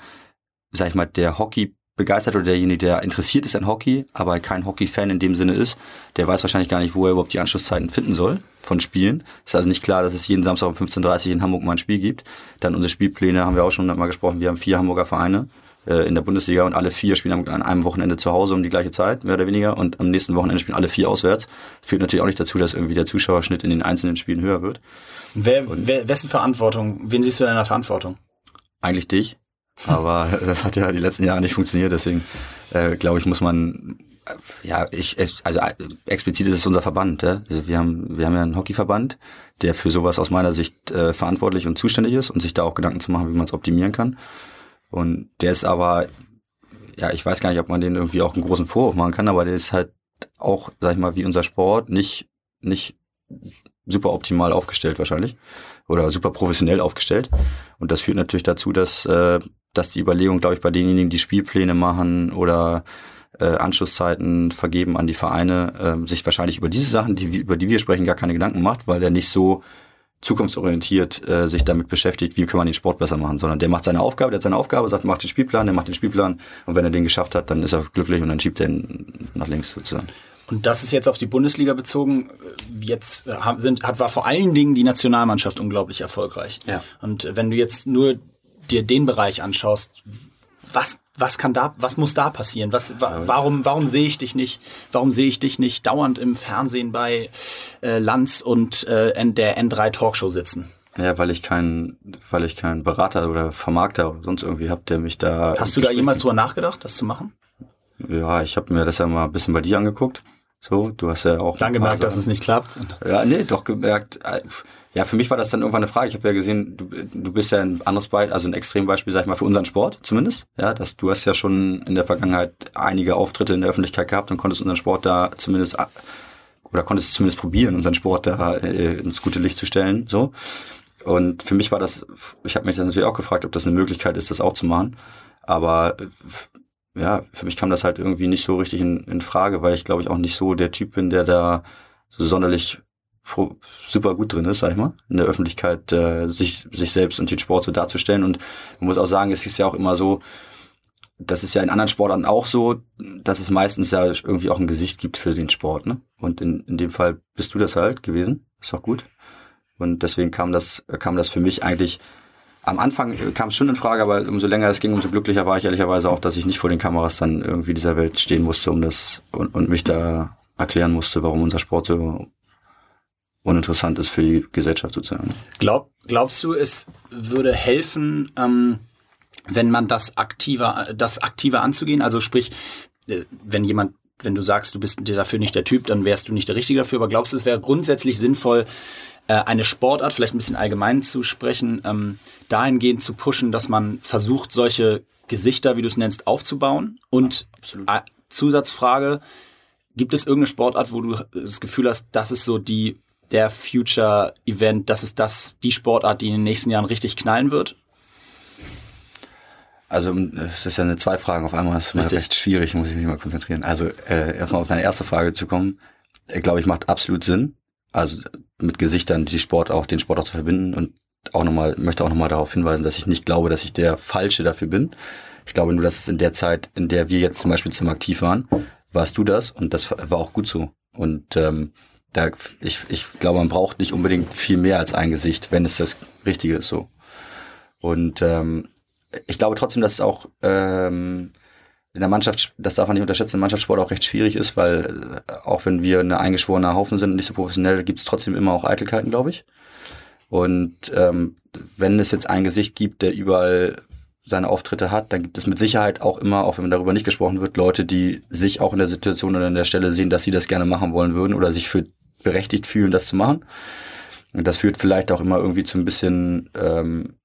sag ich mal, der Hockey begeistert oder derjenige, der interessiert ist an Hockey, aber kein Hockey-Fan in dem Sinne ist, der weiß wahrscheinlich gar nicht, wo er überhaupt die Anschlusszeiten finden soll von Spielen. Ist also nicht klar, dass es jeden Samstag um 15.30 Uhr in Hamburg mal ein Spiel gibt. Dann unsere Spielpläne haben wir auch schon mal gesprochen. Wir haben vier Hamburger Vereine äh, in der Bundesliga und alle vier spielen an einem Wochenende zu Hause um die gleiche Zeit, mehr oder weniger, und am nächsten Wochenende spielen alle vier auswärts. Führt natürlich auch nicht dazu, dass irgendwie der Zuschauerschnitt in den einzelnen Spielen höher wird. Wer, wer, wessen Verantwortung? Wen siehst du in deiner Verantwortung? Eigentlich dich. Aber *laughs* das hat ja die letzten Jahre nicht funktioniert, deswegen äh, glaube ich, muss man ja, ich, also äh, explizit ist es unser Verband. Ja? Also wir haben, wir haben ja einen Hockeyverband, der für sowas aus meiner Sicht äh, verantwortlich und zuständig ist und sich da auch Gedanken zu machen, wie man es optimieren kann. Und der ist aber, ja, ich weiß gar nicht, ob man den irgendwie auch einen großen Vorwurf machen kann, aber der ist halt auch, sag ich mal, wie unser Sport, nicht, nicht super optimal aufgestellt wahrscheinlich oder super professionell aufgestellt. Und das führt natürlich dazu, dass, äh, dass die Überlegung, glaube ich, bei denjenigen, die Spielpläne machen oder äh, Anschlusszeiten vergeben an die Vereine, äh, sich wahrscheinlich über diese Sachen, die, über die wir sprechen, gar keine Gedanken macht, weil der nicht so zukunftsorientiert äh, sich damit beschäftigt, wie kann man den Sport besser machen, sondern der macht seine Aufgabe, der hat seine Aufgabe, sagt, macht den Spielplan, der macht den Spielplan und wenn er den geschafft hat, dann ist er glücklich und dann schiebt er ihn nach links sozusagen. Und das ist jetzt auf die Bundesliga bezogen. Jetzt sind, hat, war vor allen Dingen die Nationalmannschaft unglaublich erfolgreich. Ja. Und wenn du jetzt nur dir den Bereich anschaust, was was kann da, was muss da passieren? Was, wa, warum, warum sehe ich dich nicht? Warum sehe ich dich nicht dauernd im Fernsehen bei äh, Lanz und äh, der N3 Talkshow sitzen? Ja, weil ich keinen, weil ich keinen Berater oder Vermarkter oder sonst irgendwie habe, der mich da. Hast du da jemals drüber nachgedacht, das zu machen? Ja, ich habe mir das ja mal ein bisschen bei dir angeguckt. So, du hast ja auch. Dann gemerkt, dass es nicht klappt. Ja, nee, doch gemerkt. Äh, ja, für mich war das dann irgendwann eine Frage. Ich habe ja gesehen, du, du bist ja ein anderes Beispiel, also ein Extrembeispiel, sag ich mal, für unseren Sport zumindest. Ja, dass du hast ja schon in der Vergangenheit einige Auftritte in der Öffentlichkeit gehabt und konntest unseren Sport da zumindest oder konntest zumindest probieren, unseren Sport da äh, ins gute Licht zu stellen. So. Und für mich war das, ich habe mich dann natürlich auch gefragt, ob das eine Möglichkeit ist, das auch zu machen. Aber ja, für mich kam das halt irgendwie nicht so richtig in, in Frage, weil ich glaube ich auch nicht so der Typ bin, der da so sonderlich super gut drin ist, sag ich mal, in der Öffentlichkeit äh, sich, sich selbst und den Sport so darzustellen. Und man muss auch sagen, es ist ja auch immer so, das ist ja in anderen Sportarten auch so, dass es meistens ja irgendwie auch ein Gesicht gibt für den Sport. Ne? Und in, in dem Fall bist du das halt gewesen. Ist auch gut. Und deswegen kam das, kam das für mich eigentlich am Anfang kam es schon in Frage, aber umso länger es ging, umso glücklicher war ich ehrlicherweise auch, dass ich nicht vor den Kameras dann irgendwie dieser Welt stehen musste, um das und, und mich da erklären musste, warum unser Sport so uninteressant ist für die Gesellschaft sozusagen. Glaub, glaubst du, es würde helfen, ähm, wenn man das aktiver, das aktiver anzugehen? Also sprich, äh, wenn jemand, wenn du sagst, du bist dafür nicht der Typ, dann wärst du nicht der Richtige dafür. Aber glaubst du, es wäre grundsätzlich sinnvoll, äh, eine Sportart, vielleicht ein bisschen allgemein zu sprechen, ähm, dahingehend zu pushen, dass man versucht, solche Gesichter, wie du es nennst, aufzubauen? Und ja, Zusatzfrage, gibt es irgendeine Sportart, wo du das Gefühl hast, das ist so die der Future Event, das ist das, die Sportart, die in den nächsten Jahren richtig knallen wird? Also das ist ja eine zwei Fragen auf einmal. Das ist recht schwierig, muss ich mich mal konzentrieren. Also äh, erstmal auf deine erste Frage zu kommen, ich glaube ich, macht absolut Sinn. Also mit Gesichtern die Sport auch, den Sport auch zu verbinden und auch nochmal, möchte auch nochmal darauf hinweisen, dass ich nicht glaube, dass ich der Falsche dafür bin. Ich glaube nur, dass es in der Zeit, in der wir jetzt zum Beispiel zum aktiv waren, warst du das und das war auch gut so. Und ähm, da, ich, ich glaube, man braucht nicht unbedingt viel mehr als ein Gesicht, wenn es das Richtige ist so. Und ähm, ich glaube trotzdem, dass es auch ähm, in der Mannschaft, das darf man nicht unterschätzen, im Mannschaftssport auch recht schwierig ist, weil äh, auch wenn wir eine eingeschworene Haufen sind und nicht so professionell, gibt es trotzdem immer auch Eitelkeiten, glaube ich. Und ähm, wenn es jetzt ein Gesicht gibt, der überall seine Auftritte hat, dann gibt es mit Sicherheit auch immer, auch wenn darüber nicht gesprochen wird, Leute, die sich auch in der Situation oder an der Stelle sehen, dass sie das gerne machen wollen würden oder sich für berechtigt fühlen, das zu machen. Und das führt vielleicht auch immer irgendwie zu ein bisschen. Ähm,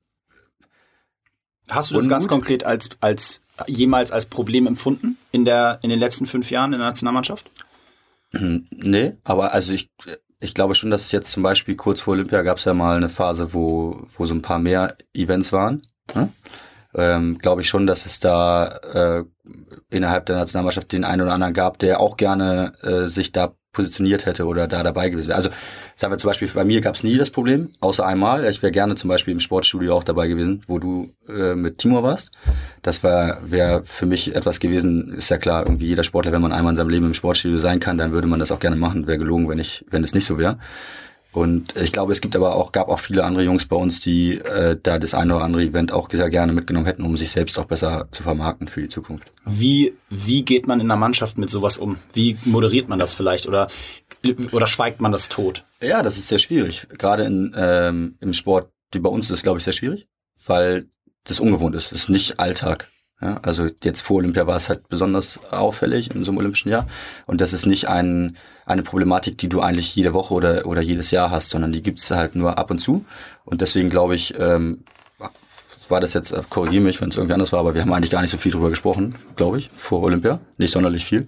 Hast du das Unmut? ganz konkret als, als jemals als Problem empfunden in der in den letzten fünf Jahren in der Nationalmannschaft? Nee, aber also ich, ich glaube schon, dass es jetzt zum Beispiel kurz vor Olympia gab es ja mal eine Phase, wo, wo so ein paar mehr Events waren. Ne? Ähm, glaube ich schon, dass es da äh, innerhalb der Nationalmannschaft den einen oder anderen gab, der auch gerne äh, sich da positioniert hätte oder da dabei gewesen wäre. Also sagen wir zum Beispiel, bei mir gab es nie das Problem, außer einmal. Ich wäre gerne zum Beispiel im Sportstudio auch dabei gewesen, wo du äh, mit Timur warst. Das war wäre für mich etwas gewesen, ist ja klar, irgendwie jeder Sportler, wenn man einmal in seinem Leben im Sportstudio sein kann, dann würde man das auch gerne machen. Wäre gelogen, wenn ich, wenn es nicht so wäre. Und ich glaube, es gibt aber auch, gab auch viele andere Jungs bei uns, die äh, da das eine oder andere Event auch sehr gerne mitgenommen hätten, um sich selbst auch besser zu vermarkten für die Zukunft. Wie, wie geht man in einer Mannschaft mit sowas um? Wie moderiert man das vielleicht oder, oder schweigt man das tot? Ja, das ist sehr schwierig. Gerade in, ähm, im Sport, die bei uns ist glaube ich, sehr schwierig, weil das ungewohnt ist. Es ist nicht Alltag. Ja, also jetzt vor Olympia war es halt besonders auffällig in so einem olympischen Jahr. Und das ist nicht ein, eine Problematik, die du eigentlich jede Woche oder, oder jedes Jahr hast, sondern die gibt's halt nur ab und zu. Und deswegen glaube ich, ähm, war das jetzt, äh, korrigiere mich, wenn es irgendwie anders war, aber wir haben eigentlich gar nicht so viel drüber gesprochen, glaube ich, vor Olympia. Nicht sonderlich viel.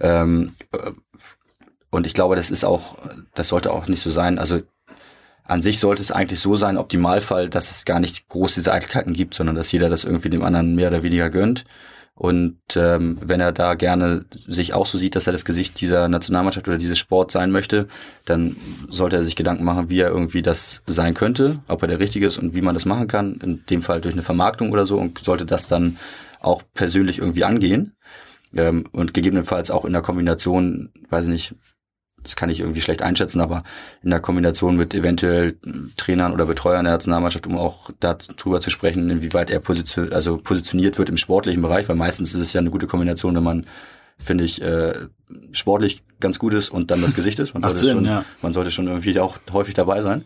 Ähm, äh, und ich glaube, das ist auch, das sollte auch nicht so sein. Also an sich sollte es eigentlich so sein, Optimalfall, dass es gar nicht groß diese Eitelkeiten gibt, sondern dass jeder das irgendwie dem anderen mehr oder weniger gönnt. Und ähm, wenn er da gerne sich auch so sieht, dass er das Gesicht dieser Nationalmannschaft oder dieses Sport sein möchte, dann sollte er sich Gedanken machen, wie er irgendwie das sein könnte, ob er der Richtige ist und wie man das machen kann. In dem Fall durch eine Vermarktung oder so und sollte das dann auch persönlich irgendwie angehen. Ähm, und gegebenenfalls auch in der Kombination, weiß ich nicht, das kann ich irgendwie schlecht einschätzen, aber in der Kombination mit eventuell Trainern oder Betreuern der Nationalmannschaft, um auch darüber zu sprechen, inwieweit er positioniert, also positioniert wird im sportlichen Bereich, weil meistens ist es ja eine gute Kombination, wenn man finde ich, äh, sportlich ganz gut ist und dann das Gesicht ist. Man sollte, Sinn, schon, ja. man sollte schon irgendwie auch häufig dabei sein.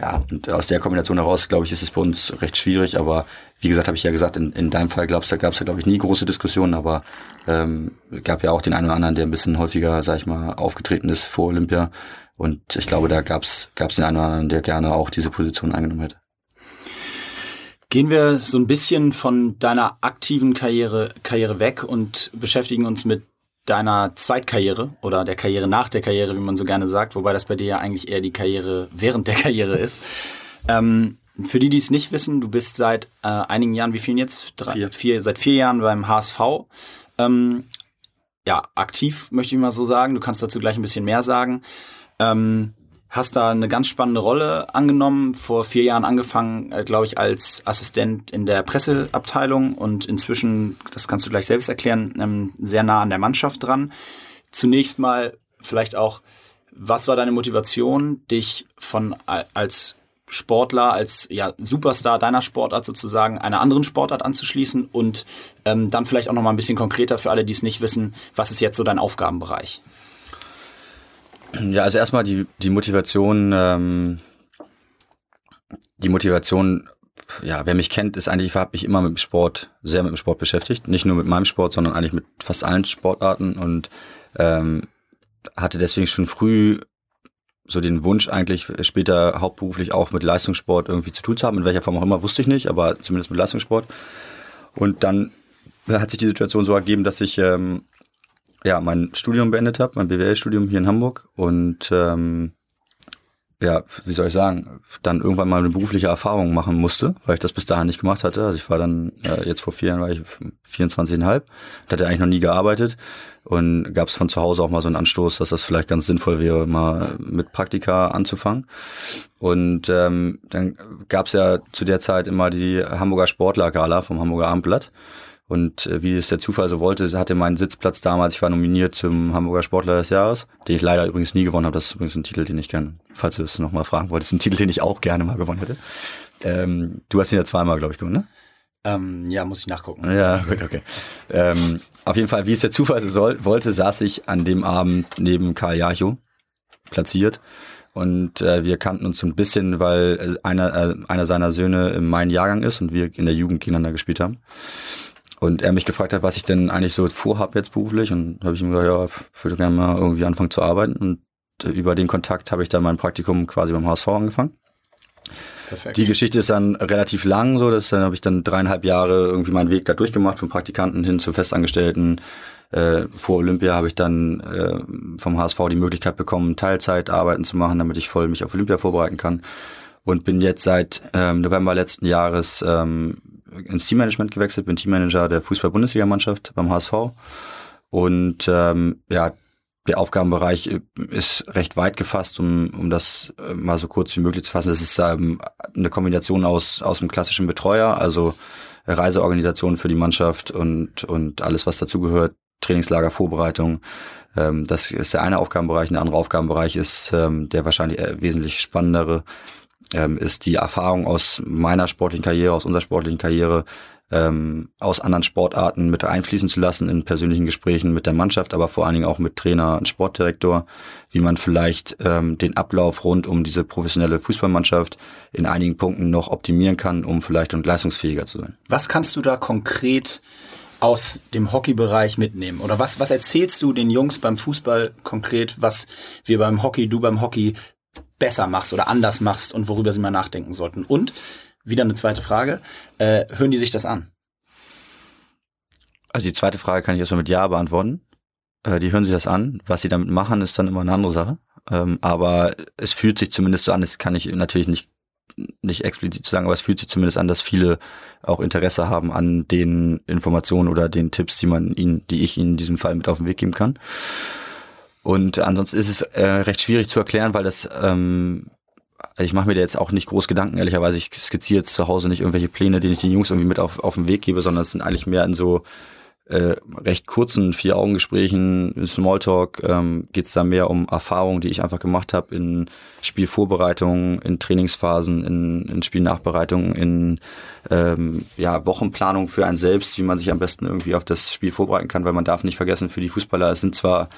Ja, und aus der Kombination heraus, glaube ich, ist es bei uns recht schwierig. Aber wie gesagt, habe ich ja gesagt, in, in deinem Fall da gab es ja, glaube ich, nie große Diskussionen. Aber ähm, gab ja auch den einen oder anderen, der ein bisschen häufiger, sag ich mal, aufgetreten ist vor Olympia. Und ich glaube, da gab es den einen oder anderen, der gerne auch diese Position eingenommen hätte. Gehen wir so ein bisschen von deiner aktiven Karriere, Karriere weg und beschäftigen uns mit deiner Zweitkarriere oder der Karriere nach der Karriere, wie man so gerne sagt, wobei das bei dir ja eigentlich eher die Karriere während der *laughs* Karriere ist. Ähm, für die, die es nicht wissen, du bist seit äh, einigen Jahren, wie vielen jetzt? Drei, vier. vier. Seit vier Jahren beim HSV. Ähm, ja, aktiv, möchte ich mal so sagen. Du kannst dazu gleich ein bisschen mehr sagen. Ähm, hast da eine ganz spannende Rolle angenommen, vor vier Jahren angefangen, äh, glaube ich, als Assistent in der Presseabteilung und inzwischen, das kannst du gleich selbst erklären, ähm, sehr nah an der Mannschaft dran. Zunächst mal vielleicht auch, was war deine Motivation, dich von als Sportler, als ja, Superstar deiner Sportart sozusagen einer anderen Sportart anzuschließen und ähm, dann vielleicht auch noch mal ein bisschen konkreter für alle, die es nicht wissen, was ist jetzt so dein Aufgabenbereich? *clears throat* Ja, also erstmal die, die Motivation, ähm, die Motivation, ja, wer mich kennt, ist eigentlich, habe ich immer mit dem Sport, sehr mit dem Sport beschäftigt. Nicht nur mit meinem Sport, sondern eigentlich mit fast allen Sportarten und ähm, hatte deswegen schon früh so den Wunsch eigentlich später hauptberuflich auch mit Leistungssport irgendwie zu tun zu haben. In welcher Form auch immer, wusste ich nicht, aber zumindest mit Leistungssport. Und dann hat sich die Situation so ergeben, dass ich ähm, ja, mein Studium beendet habe, mein BWL-Studium hier in Hamburg und ähm, ja, wie soll ich sagen, dann irgendwann mal eine berufliche Erfahrung machen musste, weil ich das bis dahin nicht gemacht hatte. Also ich war dann, äh, jetzt vor vier Jahren war ich 24,5, hatte eigentlich noch nie gearbeitet und gab es von zu Hause auch mal so einen Anstoß, dass das vielleicht ganz sinnvoll wäre, mal mit Praktika anzufangen. Und ähm, dann gab es ja zu der Zeit immer die Hamburger Sportlergala vom Hamburger Abendblatt. Und äh, wie es der Zufall so wollte, hatte mein Sitzplatz damals, ich war nominiert zum Hamburger Sportler des Jahres, den ich leider übrigens nie gewonnen habe. Das ist übrigens ein Titel, den ich gerne, falls du es nochmal fragen wolltest, ein Titel, den ich auch gerne mal gewonnen hätte. Ähm, du hast ihn ja zweimal, glaube ich, gewonnen, ne? Ähm, ja, muss ich nachgucken. Ja, gut, okay. Ähm, auf jeden Fall, wie es der Zufall so soll, wollte, saß ich an dem Abend neben Karl Jacho, platziert. Und äh, wir kannten uns so ein bisschen, weil äh, einer, äh, einer seiner Söhne in meinem Jahrgang ist und wir in der Jugend gegeneinander gespielt haben. Und er mich gefragt hat, was ich denn eigentlich so vorhab jetzt beruflich. Und habe ich ihm gesagt, ja, ich würde gerne mal irgendwie anfangen zu arbeiten. Und äh, über den Kontakt habe ich dann mein Praktikum quasi beim HSV angefangen. Perfekt. Die Geschichte ist dann relativ lang, so dass dann habe ich dann dreieinhalb Jahre irgendwie meinen Weg da durchgemacht, vom Praktikanten hin zu Festangestellten. Äh, vor Olympia habe ich dann äh, vom HSV die Möglichkeit bekommen, Teilzeit arbeiten zu machen, damit ich voll mich auf Olympia vorbereiten kann. Und bin jetzt seit ähm, November letzten Jahres ähm, ins Teammanagement gewechselt, bin Teammanager der Fußball-Bundesligamannschaft beim HSV. Und ähm, ja, der Aufgabenbereich äh, ist recht weit gefasst, um, um das äh, mal so kurz wie möglich zu fassen. Es ist ähm, eine Kombination aus, aus dem klassischen Betreuer, also Reiseorganisation für die Mannschaft und, und alles, was dazugehört, Trainingslager, Vorbereitung. Ähm, das ist der eine Aufgabenbereich. Ein anderer Aufgabenbereich ist ähm, der wahrscheinlich wesentlich spannendere, ähm, ist die Erfahrung aus meiner sportlichen Karriere, aus unserer sportlichen Karriere, ähm, aus anderen Sportarten mit einfließen zu lassen in persönlichen Gesprächen mit der Mannschaft, aber vor allen Dingen auch mit Trainer und Sportdirektor, wie man vielleicht ähm, den Ablauf rund um diese professionelle Fußballmannschaft in einigen Punkten noch optimieren kann, um vielleicht und leistungsfähiger zu sein. Was kannst du da konkret aus dem Hockeybereich mitnehmen? Oder was, was erzählst du den Jungs beim Fußball konkret, was wir beim Hockey, du beim Hockey besser machst oder anders machst und worüber sie mal nachdenken sollten. Und wieder eine zweite Frage, äh, hören die sich das an? Also die zweite Frage kann ich erstmal mit Ja beantworten. Äh, die hören sich das an. Was sie damit machen, ist dann immer eine andere Sache. Ähm, aber es fühlt sich zumindest so an, das kann ich natürlich nicht nicht explizit sagen, aber es fühlt sich zumindest an, dass viele auch Interesse haben an den Informationen oder den Tipps, die man ihnen, die ich ihnen in diesem Fall mit auf den Weg geben kann. Und ansonsten ist es äh, recht schwierig zu erklären, weil das, ähm, ich mache mir da jetzt auch nicht groß Gedanken, ehrlicherweise. Ich skizziere jetzt zu Hause nicht irgendwelche Pläne, die ich den Jungs irgendwie mit auf, auf den Weg gebe, sondern es sind eigentlich mehr in so äh, recht kurzen Vier-Augen-Gesprächen, Smalltalk, ähm, geht es da mehr um Erfahrungen, die ich einfach gemacht habe in Spielvorbereitungen, in Trainingsphasen, in, in Spielnachbereitungen, in ähm, ja, Wochenplanung für einen selbst, wie man sich am besten irgendwie auf das Spiel vorbereiten kann, weil man darf nicht vergessen, für die Fußballer, es sind zwar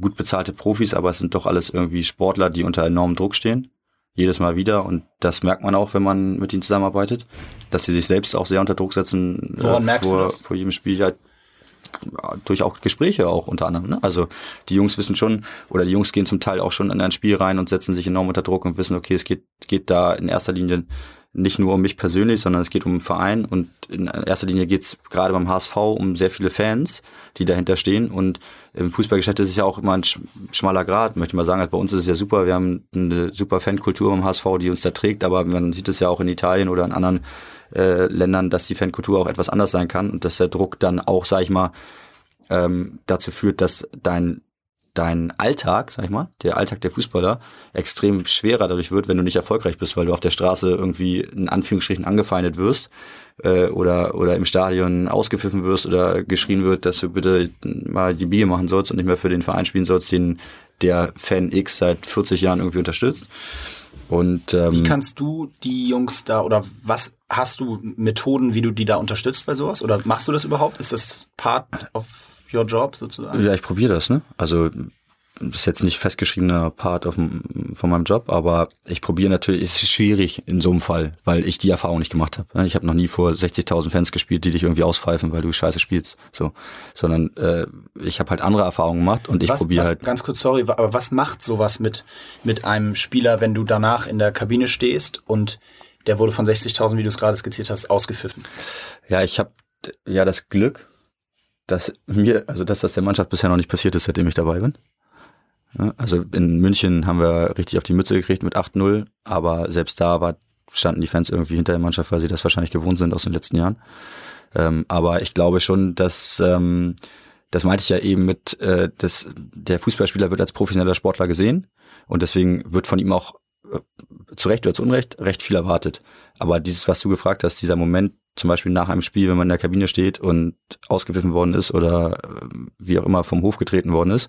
gut bezahlte Profis, aber es sind doch alles irgendwie Sportler, die unter enormem Druck stehen jedes Mal wieder und das merkt man auch, wenn man mit ihnen zusammenarbeitet, dass sie sich selbst auch sehr unter Druck setzen Woran äh, merkst vor, du das? vor jedem Spiel. Ja, durch auch Gespräche auch unter anderem. Ne? Also die Jungs wissen schon, oder die Jungs gehen zum Teil auch schon in ein Spiel rein und setzen sich enorm unter Druck und wissen, okay, es geht, geht da in erster Linie nicht nur um mich persönlich, sondern es geht um den Verein. Und in erster Linie geht es gerade beim HSV um sehr viele Fans, die dahinter stehen. Und im Fußballgeschäft ist es ja auch immer ein schmaler Grad, möchte mal sagen. Also bei uns ist es ja super, wir haben eine super Fankultur beim HSV, die uns da trägt, aber man sieht es ja auch in Italien oder in anderen äh, Ländern, dass die Fankultur auch etwas anders sein kann. Und dass der Druck dann auch, sag ich mal, ähm, dazu führt, dass dein dein Alltag, sag ich mal, der Alltag der Fußballer extrem schwerer dadurch wird, wenn du nicht erfolgreich bist, weil du auf der Straße irgendwie in Anführungsstrichen angefeindet wirst äh, oder oder im Stadion ausgepfiffen wirst oder geschrien wird, dass du bitte mal die Bier machen sollst und nicht mehr für den Verein spielen sollst, den der Fan X seit 40 Jahren irgendwie unterstützt. Und ähm, Wie kannst du die Jungs da oder was hast du Methoden, wie du die da unterstützt bei sowas? Oder machst du das überhaupt? Ist das Part of your job sozusagen? Ja, ich probiere das, ne? Also das ist jetzt nicht festgeschriebener Part auf, von meinem Job, aber ich probiere natürlich, es ist schwierig in so einem Fall, weil ich die Erfahrung nicht gemacht habe. Ich habe noch nie vor 60.000 Fans gespielt, die dich irgendwie auspfeifen, weil du scheiße spielst, so, sondern äh, ich habe halt andere Erfahrungen gemacht und ich probiere halt. Ganz kurz, sorry, aber was macht sowas mit, mit einem Spieler, wenn du danach in der Kabine stehst und der wurde von 60.000, wie du es gerade skizziert hast, ausgepfiffen? Ja, ich habe ja das Glück, dass mir, also dass das der Mannschaft bisher noch nicht passiert ist, seitdem ich dabei bin. Also in München haben wir richtig auf die Mütze gekriegt mit 8-0, aber selbst da war, standen die Fans irgendwie hinter der Mannschaft, weil sie das wahrscheinlich gewohnt sind aus den letzten Jahren. Ähm, aber ich glaube schon, dass ähm, das meinte ich ja eben mit, äh, dass der Fußballspieler wird als professioneller Sportler gesehen und deswegen wird von ihm auch äh, zu Recht oder zu Unrecht recht viel erwartet. Aber dieses, was du gefragt hast, dieser Moment, zum Beispiel nach einem Spiel, wenn man in der Kabine steht und ausgepfiffen worden ist oder äh, wie auch immer vom Hof getreten worden ist,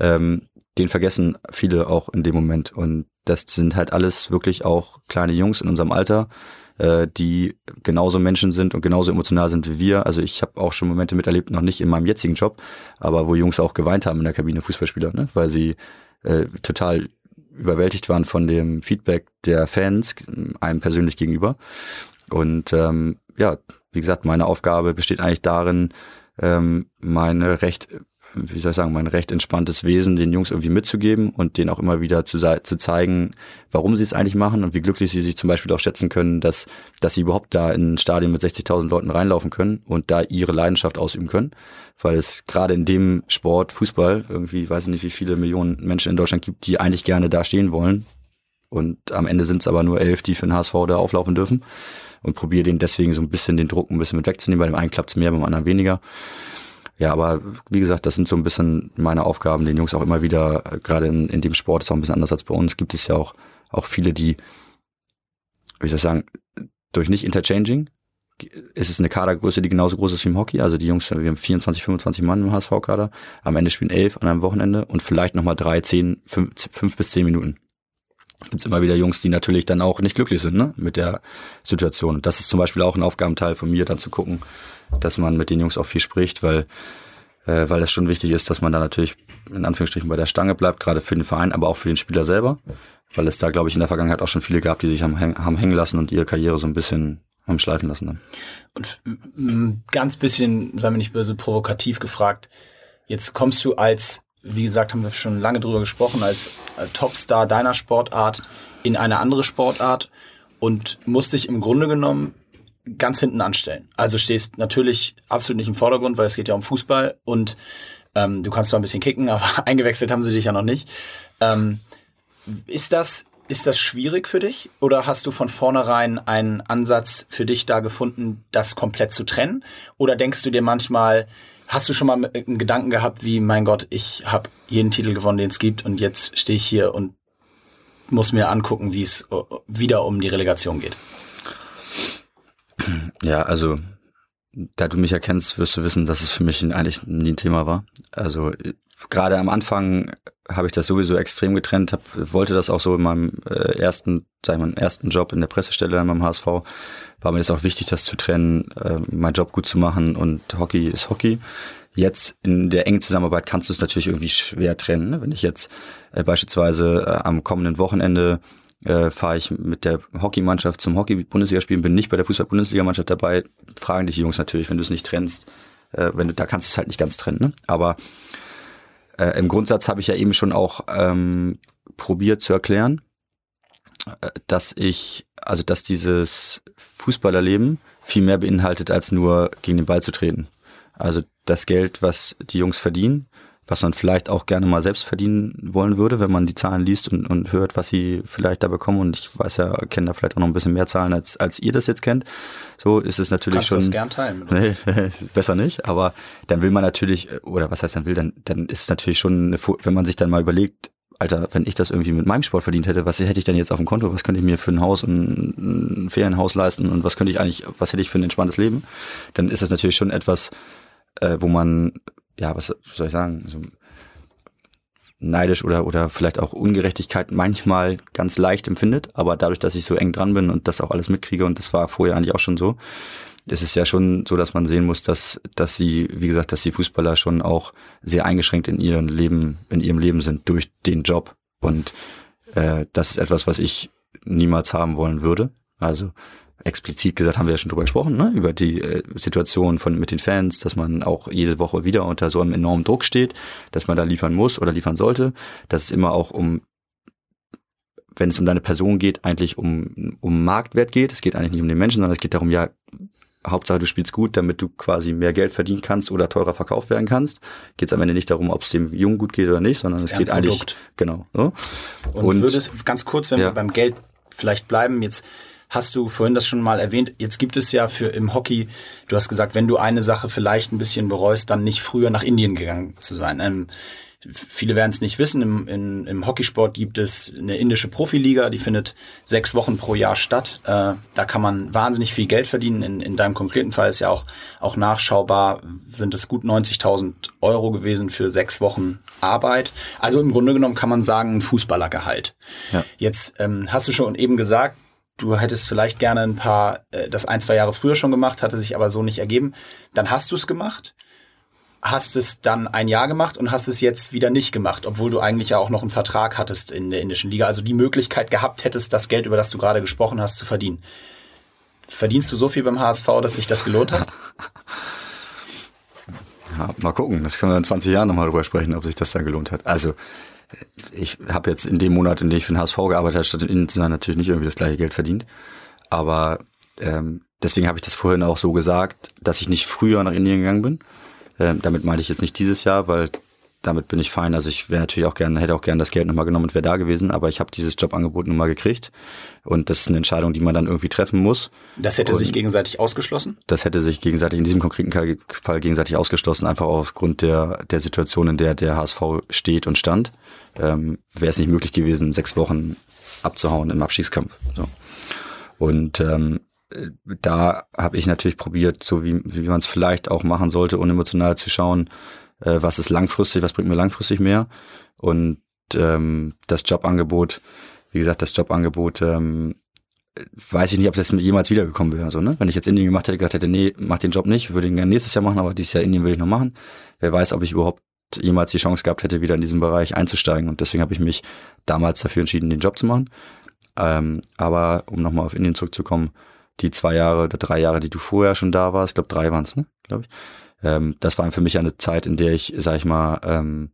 ähm, den vergessen viele auch in dem Moment. Und das sind halt alles wirklich auch kleine Jungs in unserem Alter, äh, die genauso Menschen sind und genauso emotional sind wie wir. Also ich habe auch schon Momente miterlebt, noch nicht in meinem jetzigen Job, aber wo Jungs auch geweint haben in der Kabine, Fußballspieler, ne? weil sie äh, total überwältigt waren von dem Feedback der Fans einem persönlich gegenüber. Und ähm, ja, wie gesagt, meine Aufgabe besteht eigentlich darin, ähm, meine recht, wie soll ich sagen, mein recht entspanntes Wesen den Jungs irgendwie mitzugeben und denen auch immer wieder zu, zu zeigen, warum sie es eigentlich machen und wie glücklich sie sich zum Beispiel auch schätzen können, dass, dass sie überhaupt da in ein Stadion mit 60.000 Leuten reinlaufen können und da ihre Leidenschaft ausüben können. Weil es gerade in dem Sport, Fußball, irgendwie, weiß ich nicht, wie viele Millionen Menschen in Deutschland gibt, die eigentlich gerne da stehen wollen. Und am Ende sind es aber nur elf, die für den HSV da auflaufen dürfen. Und probiere denen deswegen so ein bisschen den Druck ein bisschen mit wegzunehmen. Bei dem einen klappt es mehr, beim anderen weniger. Ja, aber wie gesagt, das sind so ein bisschen meine Aufgaben, den Jungs auch immer wieder, äh, gerade in, in dem Sport ist auch ein bisschen anders als bei uns, gibt es ja auch, auch viele, die, wie soll ich sagen, durch nicht Interchanging ist es eine Kadergröße, die genauso groß ist wie im Hockey. Also die Jungs, wir haben 24, 25 Mann im HSV-Kader. Am Ende spielen elf an einem Wochenende und vielleicht nochmal drei, zehn, fünf, fünf bis zehn Minuten. Gibt's immer wieder Jungs, die natürlich dann auch nicht glücklich sind ne, mit der Situation. Das ist zum Beispiel auch ein Aufgabenteil von mir, dann zu gucken, dass man mit den Jungs auch viel spricht, weil äh, weil es schon wichtig ist, dass man da natürlich in Anführungsstrichen bei der Stange bleibt, gerade für den Verein, aber auch für den Spieler selber, weil es da, glaube ich, in der Vergangenheit auch schon viele gab, die sich haben, haben hängen lassen und ihre Karriere so ein bisschen haben schleifen lassen dann. Und mm, ganz bisschen, sei mir nicht böse, provokativ gefragt, jetzt kommst du als, wie gesagt, haben wir schon lange drüber gesprochen, als äh, Topstar deiner Sportart in eine andere Sportart und musst dich im Grunde genommen ganz hinten anstellen. Also stehst natürlich absolut nicht im Vordergrund, weil es geht ja um Fußball und ähm, du kannst zwar ein bisschen kicken, *laughs* aber eingewechselt haben sie dich ja noch nicht. Ähm, ist das, ist das schwierig für dich oder hast du von vornherein einen Ansatz für dich da gefunden, das komplett zu trennen? Oder denkst du dir manchmal, hast du schon mal einen Gedanken gehabt, wie, mein Gott, ich habe jeden Titel gewonnen, den es gibt und jetzt stehe ich hier und muss mir angucken, wie es äh, wieder um die Relegation geht? Ja, also da du mich erkennst, wirst du wissen, dass es für mich eigentlich nie ein Thema war. Also gerade am Anfang habe ich das sowieso extrem getrennt, hab, wollte das auch so in meinem äh, ersten, sag ich mal, ersten Job in der Pressestelle an meinem HSV. War mir das auch wichtig, das zu trennen, äh, meinen Job gut zu machen und Hockey ist Hockey. Jetzt in der engen Zusammenarbeit kannst du es natürlich irgendwie schwer trennen. Ne? Wenn ich jetzt äh, beispielsweise äh, am kommenden Wochenende äh, fahre ich mit der Hockeymannschaft zum Hockey-Bundesliga spielen, bin nicht bei der Fußball-Bundesliga-Mannschaft dabei, fragen dich die Jungs natürlich, wenn du es nicht trennst, äh, wenn du, da kannst du es halt nicht ganz trennen. Ne? Aber äh, Im Grundsatz habe ich ja eben schon auch ähm, probiert zu erklären, äh, dass ich, also dass dieses Fußballerleben viel mehr beinhaltet, als nur gegen den Ball zu treten. Also das Geld, was die Jungs verdienen, was man vielleicht auch gerne mal selbst verdienen wollen würde, wenn man die Zahlen liest und, und hört, was sie vielleicht da bekommen. Und ich weiß ja, kenne da vielleicht auch noch ein bisschen mehr Zahlen, als, als ihr das jetzt kennt. So ist es natürlich Kannst schon. Das gern teilen. *laughs* Nee, besser nicht. Aber dann will man natürlich, oder was heißt dann will, dann, dann ist es natürlich schon, eine, wenn man sich dann mal überlegt, Alter, wenn ich das irgendwie mit meinem Sport verdient hätte, was hätte ich denn jetzt auf dem Konto? Was könnte ich mir für ein Haus und ein Ferienhaus leisten? Und was könnte ich eigentlich, was hätte ich für ein entspanntes Leben? Dann ist das natürlich schon etwas, äh, wo man, ja, was soll ich sagen, so neidisch oder, oder vielleicht auch Ungerechtigkeit manchmal ganz leicht empfindet. Aber dadurch, dass ich so eng dran bin und das auch alles mitkriege, und das war vorher eigentlich auch schon so, ist es ja schon so, dass man sehen muss, dass, dass sie, wie gesagt, dass die Fußballer schon auch sehr eingeschränkt in ihrem Leben, in ihrem Leben sind durch den Job. Und äh, das ist etwas, was ich niemals haben wollen würde. Also explizit gesagt haben wir ja schon drüber gesprochen, ne? über die äh, Situation von mit den Fans, dass man auch jede Woche wieder unter so einem enormen Druck steht, dass man da liefern muss oder liefern sollte, dass es immer auch um wenn es um deine Person geht, eigentlich um, um Marktwert geht. Es geht eigentlich nicht um den Menschen, sondern es geht darum, ja, Hauptsache du spielst gut, damit du quasi mehr Geld verdienen kannst oder teurer verkauft werden kannst. Geht es am Ende nicht darum, ob es dem Jungen gut geht oder nicht, sondern es geht eigentlich genau. So. Und, und würdest ganz kurz, wenn ja. wir beim Geld vielleicht bleiben, jetzt hast du vorhin das schon mal erwähnt. Jetzt gibt es ja für im Hockey, du hast gesagt, wenn du eine Sache vielleicht ein bisschen bereust, dann nicht früher nach Indien gegangen zu sein. Ähm, viele werden es nicht wissen, im, in, im Hockeysport gibt es eine indische Profiliga, die findet sechs Wochen pro Jahr statt. Äh, da kann man wahnsinnig viel Geld verdienen. In, in deinem konkreten Fall ist ja auch, auch nachschaubar, sind es gut 90.000 Euro gewesen für sechs Wochen Arbeit. Also im Grunde genommen kann man sagen, ein Fußballergehalt. Ja. Jetzt ähm, hast du schon eben gesagt, du hättest vielleicht gerne ein paar, äh, das ein, zwei Jahre früher schon gemacht, hatte sich aber so nicht ergeben. Dann hast du es gemacht, hast es dann ein Jahr gemacht und hast es jetzt wieder nicht gemacht, obwohl du eigentlich ja auch noch einen Vertrag hattest in der indischen Liga, also die Möglichkeit gehabt hättest, das Geld, über das du gerade gesprochen hast, zu verdienen. Verdienst du so viel beim HSV, dass sich das gelohnt hat? *laughs* Ja, mal gucken, das können wir in 20 Jahren nochmal drüber sprechen, ob sich das dann gelohnt hat. Also ich habe jetzt in dem Monat, in dem ich für den HSV gearbeitet habe, statt in Indien zu sein, natürlich nicht irgendwie das gleiche Geld verdient. Aber ähm, deswegen habe ich das vorhin auch so gesagt, dass ich nicht früher nach Indien gegangen bin. Ähm, damit meinte ich jetzt nicht dieses Jahr, weil damit bin ich fein. Also ich wäre natürlich auch gerne, hätte auch gerne das Geld nochmal genommen und wäre da gewesen, aber ich habe dieses Jobangebot nun mal gekriegt. Und das ist eine Entscheidung, die man dann irgendwie treffen muss. Das hätte und sich gegenseitig ausgeschlossen? Das hätte sich gegenseitig in diesem konkreten Fall gegenseitig ausgeschlossen, einfach aufgrund der, der Situation, in der der HSV steht und stand. Ähm, wäre es nicht möglich gewesen, sechs Wochen abzuhauen im Abschiedskampf. So. Und ähm, da habe ich natürlich probiert, so wie, wie man es vielleicht auch machen sollte, unemotional zu schauen, äh, was ist langfristig, was bringt mir langfristig mehr. Und ähm, das Jobangebot, wie gesagt, das Jobangebot, ähm, weiß ich nicht, ob das jemals wiedergekommen wäre. So, ne? Wenn ich jetzt Indien gemacht hätte, gesagt hätte, nee, mach den Job nicht, würde ihn gerne nächstes Jahr machen, aber dieses Jahr Indien will ich noch machen. Wer weiß, ob ich überhaupt jemals die Chance gehabt hätte, wieder in diesem Bereich einzusteigen. Und deswegen habe ich mich damals dafür entschieden, den Job zu machen. Ähm, aber um nochmal auf Indien zurückzukommen, die zwei Jahre oder drei Jahre, die du vorher schon da warst, ich glaube drei waren es, ne? glaube ich. Ähm, das war für mich eine Zeit, in der ich, sag ich mal, ähm,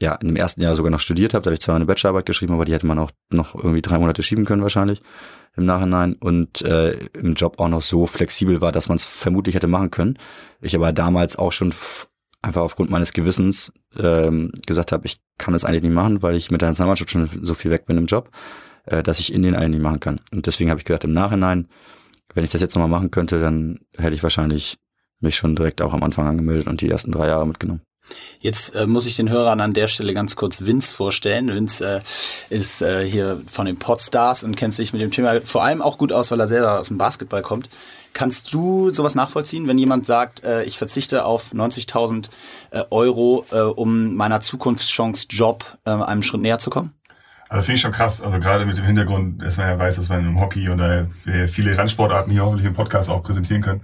ja, in dem ersten Jahr sogar noch studiert habe. Da habe ich zwar eine Bachelorarbeit geschrieben, aber die hätte man auch noch irgendwie drei Monate schieben können wahrscheinlich im Nachhinein und äh, im Job auch noch so flexibel war, dass man es vermutlich hätte machen können. Ich aber damals auch schon einfach aufgrund meines Gewissens ähm, gesagt habe, ich kann das eigentlich nicht machen, weil ich mit der Nationalmannschaft schon so viel weg bin im Job, äh, dass ich in den eigentlich nicht machen kann. Und deswegen habe ich gedacht, im Nachhinein, wenn ich das jetzt nochmal machen könnte, dann hätte ich wahrscheinlich mich schon direkt auch am Anfang angemeldet und die ersten drei Jahre mitgenommen. Jetzt äh, muss ich den Hörern an der Stelle ganz kurz Vince vorstellen. Vince äh, ist äh, hier von den Podstars und kennt sich mit dem Thema vor allem auch gut aus, weil er selber aus dem Basketball kommt. Kannst du sowas nachvollziehen, wenn jemand sagt, äh, ich verzichte auf 90.000 äh, Euro, äh, um meiner Zukunftschance Job einem Schritt näher zu kommen? Also finde ich schon krass, also gerade mit dem Hintergrund, dass man ja weiß, dass man im Hockey oder viele Randsportarten hier hoffentlich im Podcast auch präsentieren können,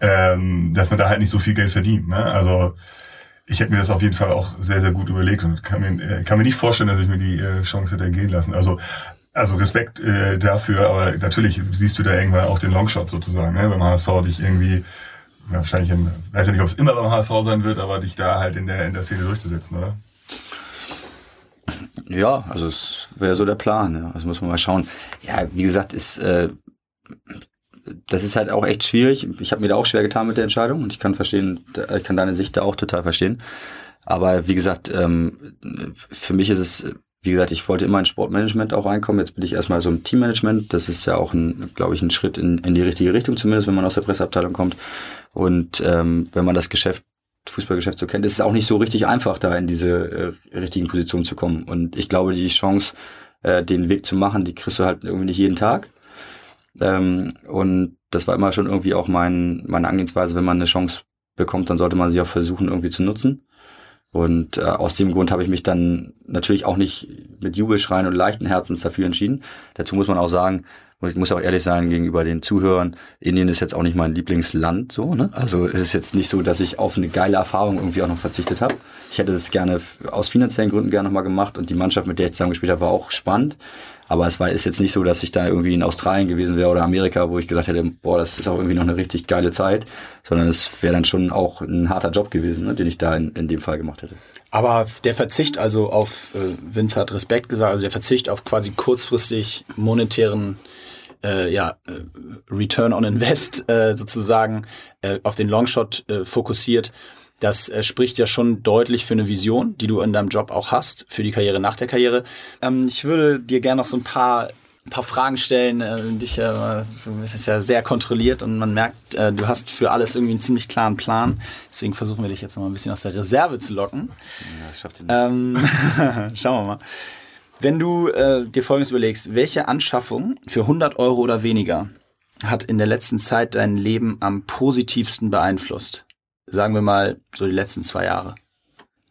ähm, dass man da halt nicht so viel Geld verdient. Ne? Also ich hätte mir das auf jeden Fall auch sehr, sehr gut überlegt und kann mir, äh, kann mir nicht vorstellen, dass ich mir die äh, Chance hätte gehen lassen. Also also Respekt äh, dafür, aber natürlich siehst du da irgendwann auch den Longshot sozusagen, ne? beim HSV dich irgendwie, ja, wahrscheinlich, in, weiß ja nicht, ob es immer beim HSV sein wird, aber dich da halt in der, in der Szene durchzusetzen, oder? Ja, also es wäre so der Plan. Ja. Also muss man mal schauen. Ja, wie gesagt, ist äh, das ist halt auch echt schwierig. Ich habe mir da auch schwer getan mit der Entscheidung und ich kann verstehen, ich kann deine Sicht da auch total verstehen. Aber wie gesagt, ähm, für mich ist es, wie gesagt, ich wollte immer in Sportmanagement auch reinkommen. Jetzt bin ich erstmal so im Teammanagement. Das ist ja auch glaube ich, ein Schritt in, in die richtige Richtung, zumindest wenn man aus der Presseabteilung kommt. Und ähm, wenn man das Geschäft Fußballgeschäft so kennt, ist es auch nicht so richtig einfach, da in diese äh, richtigen Positionen zu kommen. Und ich glaube, die Chance, äh, den Weg zu machen, die kriegst du halt irgendwie nicht jeden Tag. Ähm, und das war immer schon irgendwie auch mein, meine Angehensweise, wenn man eine Chance bekommt, dann sollte man sie auch versuchen, irgendwie zu nutzen. Und äh, aus dem Grund habe ich mich dann natürlich auch nicht mit Jubelschreien und leichten Herzens dafür entschieden. Dazu muss man auch sagen, ich muss auch ehrlich sein gegenüber den Zuhörern, Indien ist jetzt auch nicht mein Lieblingsland so, ne? Also es ist jetzt nicht so, dass ich auf eine geile Erfahrung irgendwie auch noch verzichtet habe. Ich hätte es gerne aus finanziellen Gründen gerne nochmal gemacht und die Mannschaft, mit der ich zusammen gespielt habe, war auch spannend. Aber es war ist jetzt nicht so, dass ich da irgendwie in Australien gewesen wäre oder Amerika, wo ich gesagt hätte, boah, das ist auch irgendwie noch eine richtig geile Zeit, sondern es wäre dann schon auch ein harter Job gewesen, ne, den ich da in, in dem Fall gemacht hätte. Aber der Verzicht also auf, äh, Vince hat Respekt gesagt, also der Verzicht auf quasi kurzfristig monetären äh, ja, äh, Return on Invest äh, sozusagen äh, auf den Longshot äh, fokussiert, das äh, spricht ja schon deutlich für eine Vision, die du in deinem Job auch hast, für die Karriere nach der Karriere. Ähm, ich würde dir gerne noch so ein paar ein paar Fragen stellen. Äh, dich äh, ist ja sehr kontrolliert und man merkt, äh, du hast für alles irgendwie einen ziemlich klaren Plan. Deswegen versuchen wir dich jetzt noch mal ein bisschen aus der Reserve zu locken. Ja, das schafft ihr nicht. Ähm, *laughs* schauen wir mal. Wenn du äh, dir Folgendes überlegst, welche Anschaffung für 100 Euro oder weniger hat in der letzten Zeit dein Leben am positivsten beeinflusst? Sagen wir mal so die letzten zwei Jahre.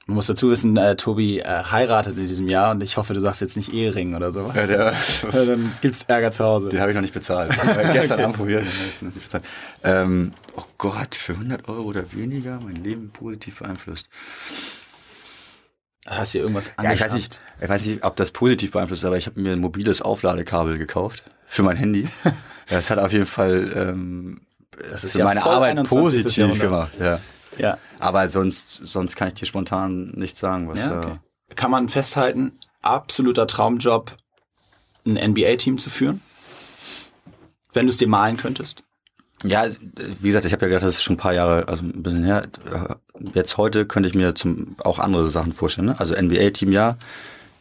Man muss dazu wissen, äh, Tobi äh, heiratet in diesem Jahr und ich hoffe, du sagst jetzt nicht Ehering oder sowas. Ja, der, *laughs* ja, dann gibt's Ärger zu Hause. Den habe ich noch nicht bezahlt. *laughs* gestern okay. Abend probiert, den ich noch nicht bezahlt. Ähm, oh Gott, für 100 Euro oder weniger mein Leben positiv beeinflusst. Hast du irgendwas Ja, ich weiß nicht, ich weiß nicht, ob das positiv beeinflusst, aber ich habe mir ein mobiles Aufladekabel gekauft für mein Handy. *laughs* das hat auf jeden Fall ähm, das ist für ja meine Arbeit positiv gemacht. Ja. ja. Aber sonst, sonst kann ich dir spontan nichts sagen. Was, ja, okay. äh, kann man festhalten, absoluter Traumjob, ein NBA-Team zu führen? Wenn du es dir malen könntest? Ja, wie gesagt, ich habe ja gedacht, das ist schon ein paar Jahre, also ein bisschen her. Jetzt heute könnte ich mir zum, auch andere Sachen vorstellen. Ne? Also NBA-Team ja,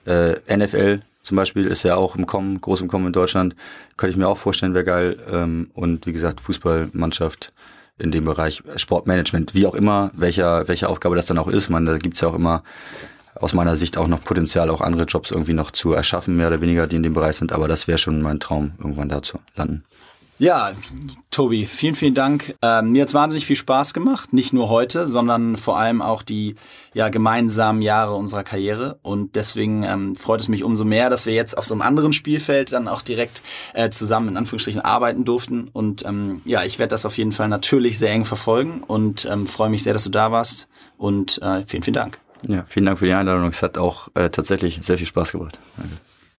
äh, NFL zum Beispiel ist ja auch im Kommen, groß im Kommen in Deutschland. Könnte ich mir auch vorstellen, wäre geil. Ähm, und wie gesagt, Fußballmannschaft in dem Bereich Sportmanagement, wie auch immer, welcher, welche Aufgabe das dann auch ist. Man, da gibt's ja auch immer aus meiner Sicht auch noch Potenzial, auch andere Jobs irgendwie noch zu erschaffen, mehr oder weniger, die in dem Bereich sind. Aber das wäre schon mein Traum, irgendwann da zu landen. Ja, Tobi, vielen, vielen Dank. Ähm, mir hat's wahnsinnig viel Spaß gemacht, nicht nur heute, sondern vor allem auch die ja, gemeinsamen Jahre unserer Karriere. Und deswegen ähm, freut es mich umso mehr, dass wir jetzt auf so einem anderen Spielfeld dann auch direkt äh, zusammen in Anführungsstrichen arbeiten durften. Und ähm, ja, ich werde das auf jeden Fall natürlich sehr eng verfolgen und ähm, freue mich sehr, dass du da warst. Und äh, vielen, vielen Dank. Ja, vielen Dank für die Einladung. Es hat auch äh, tatsächlich sehr viel Spaß gebracht. Danke.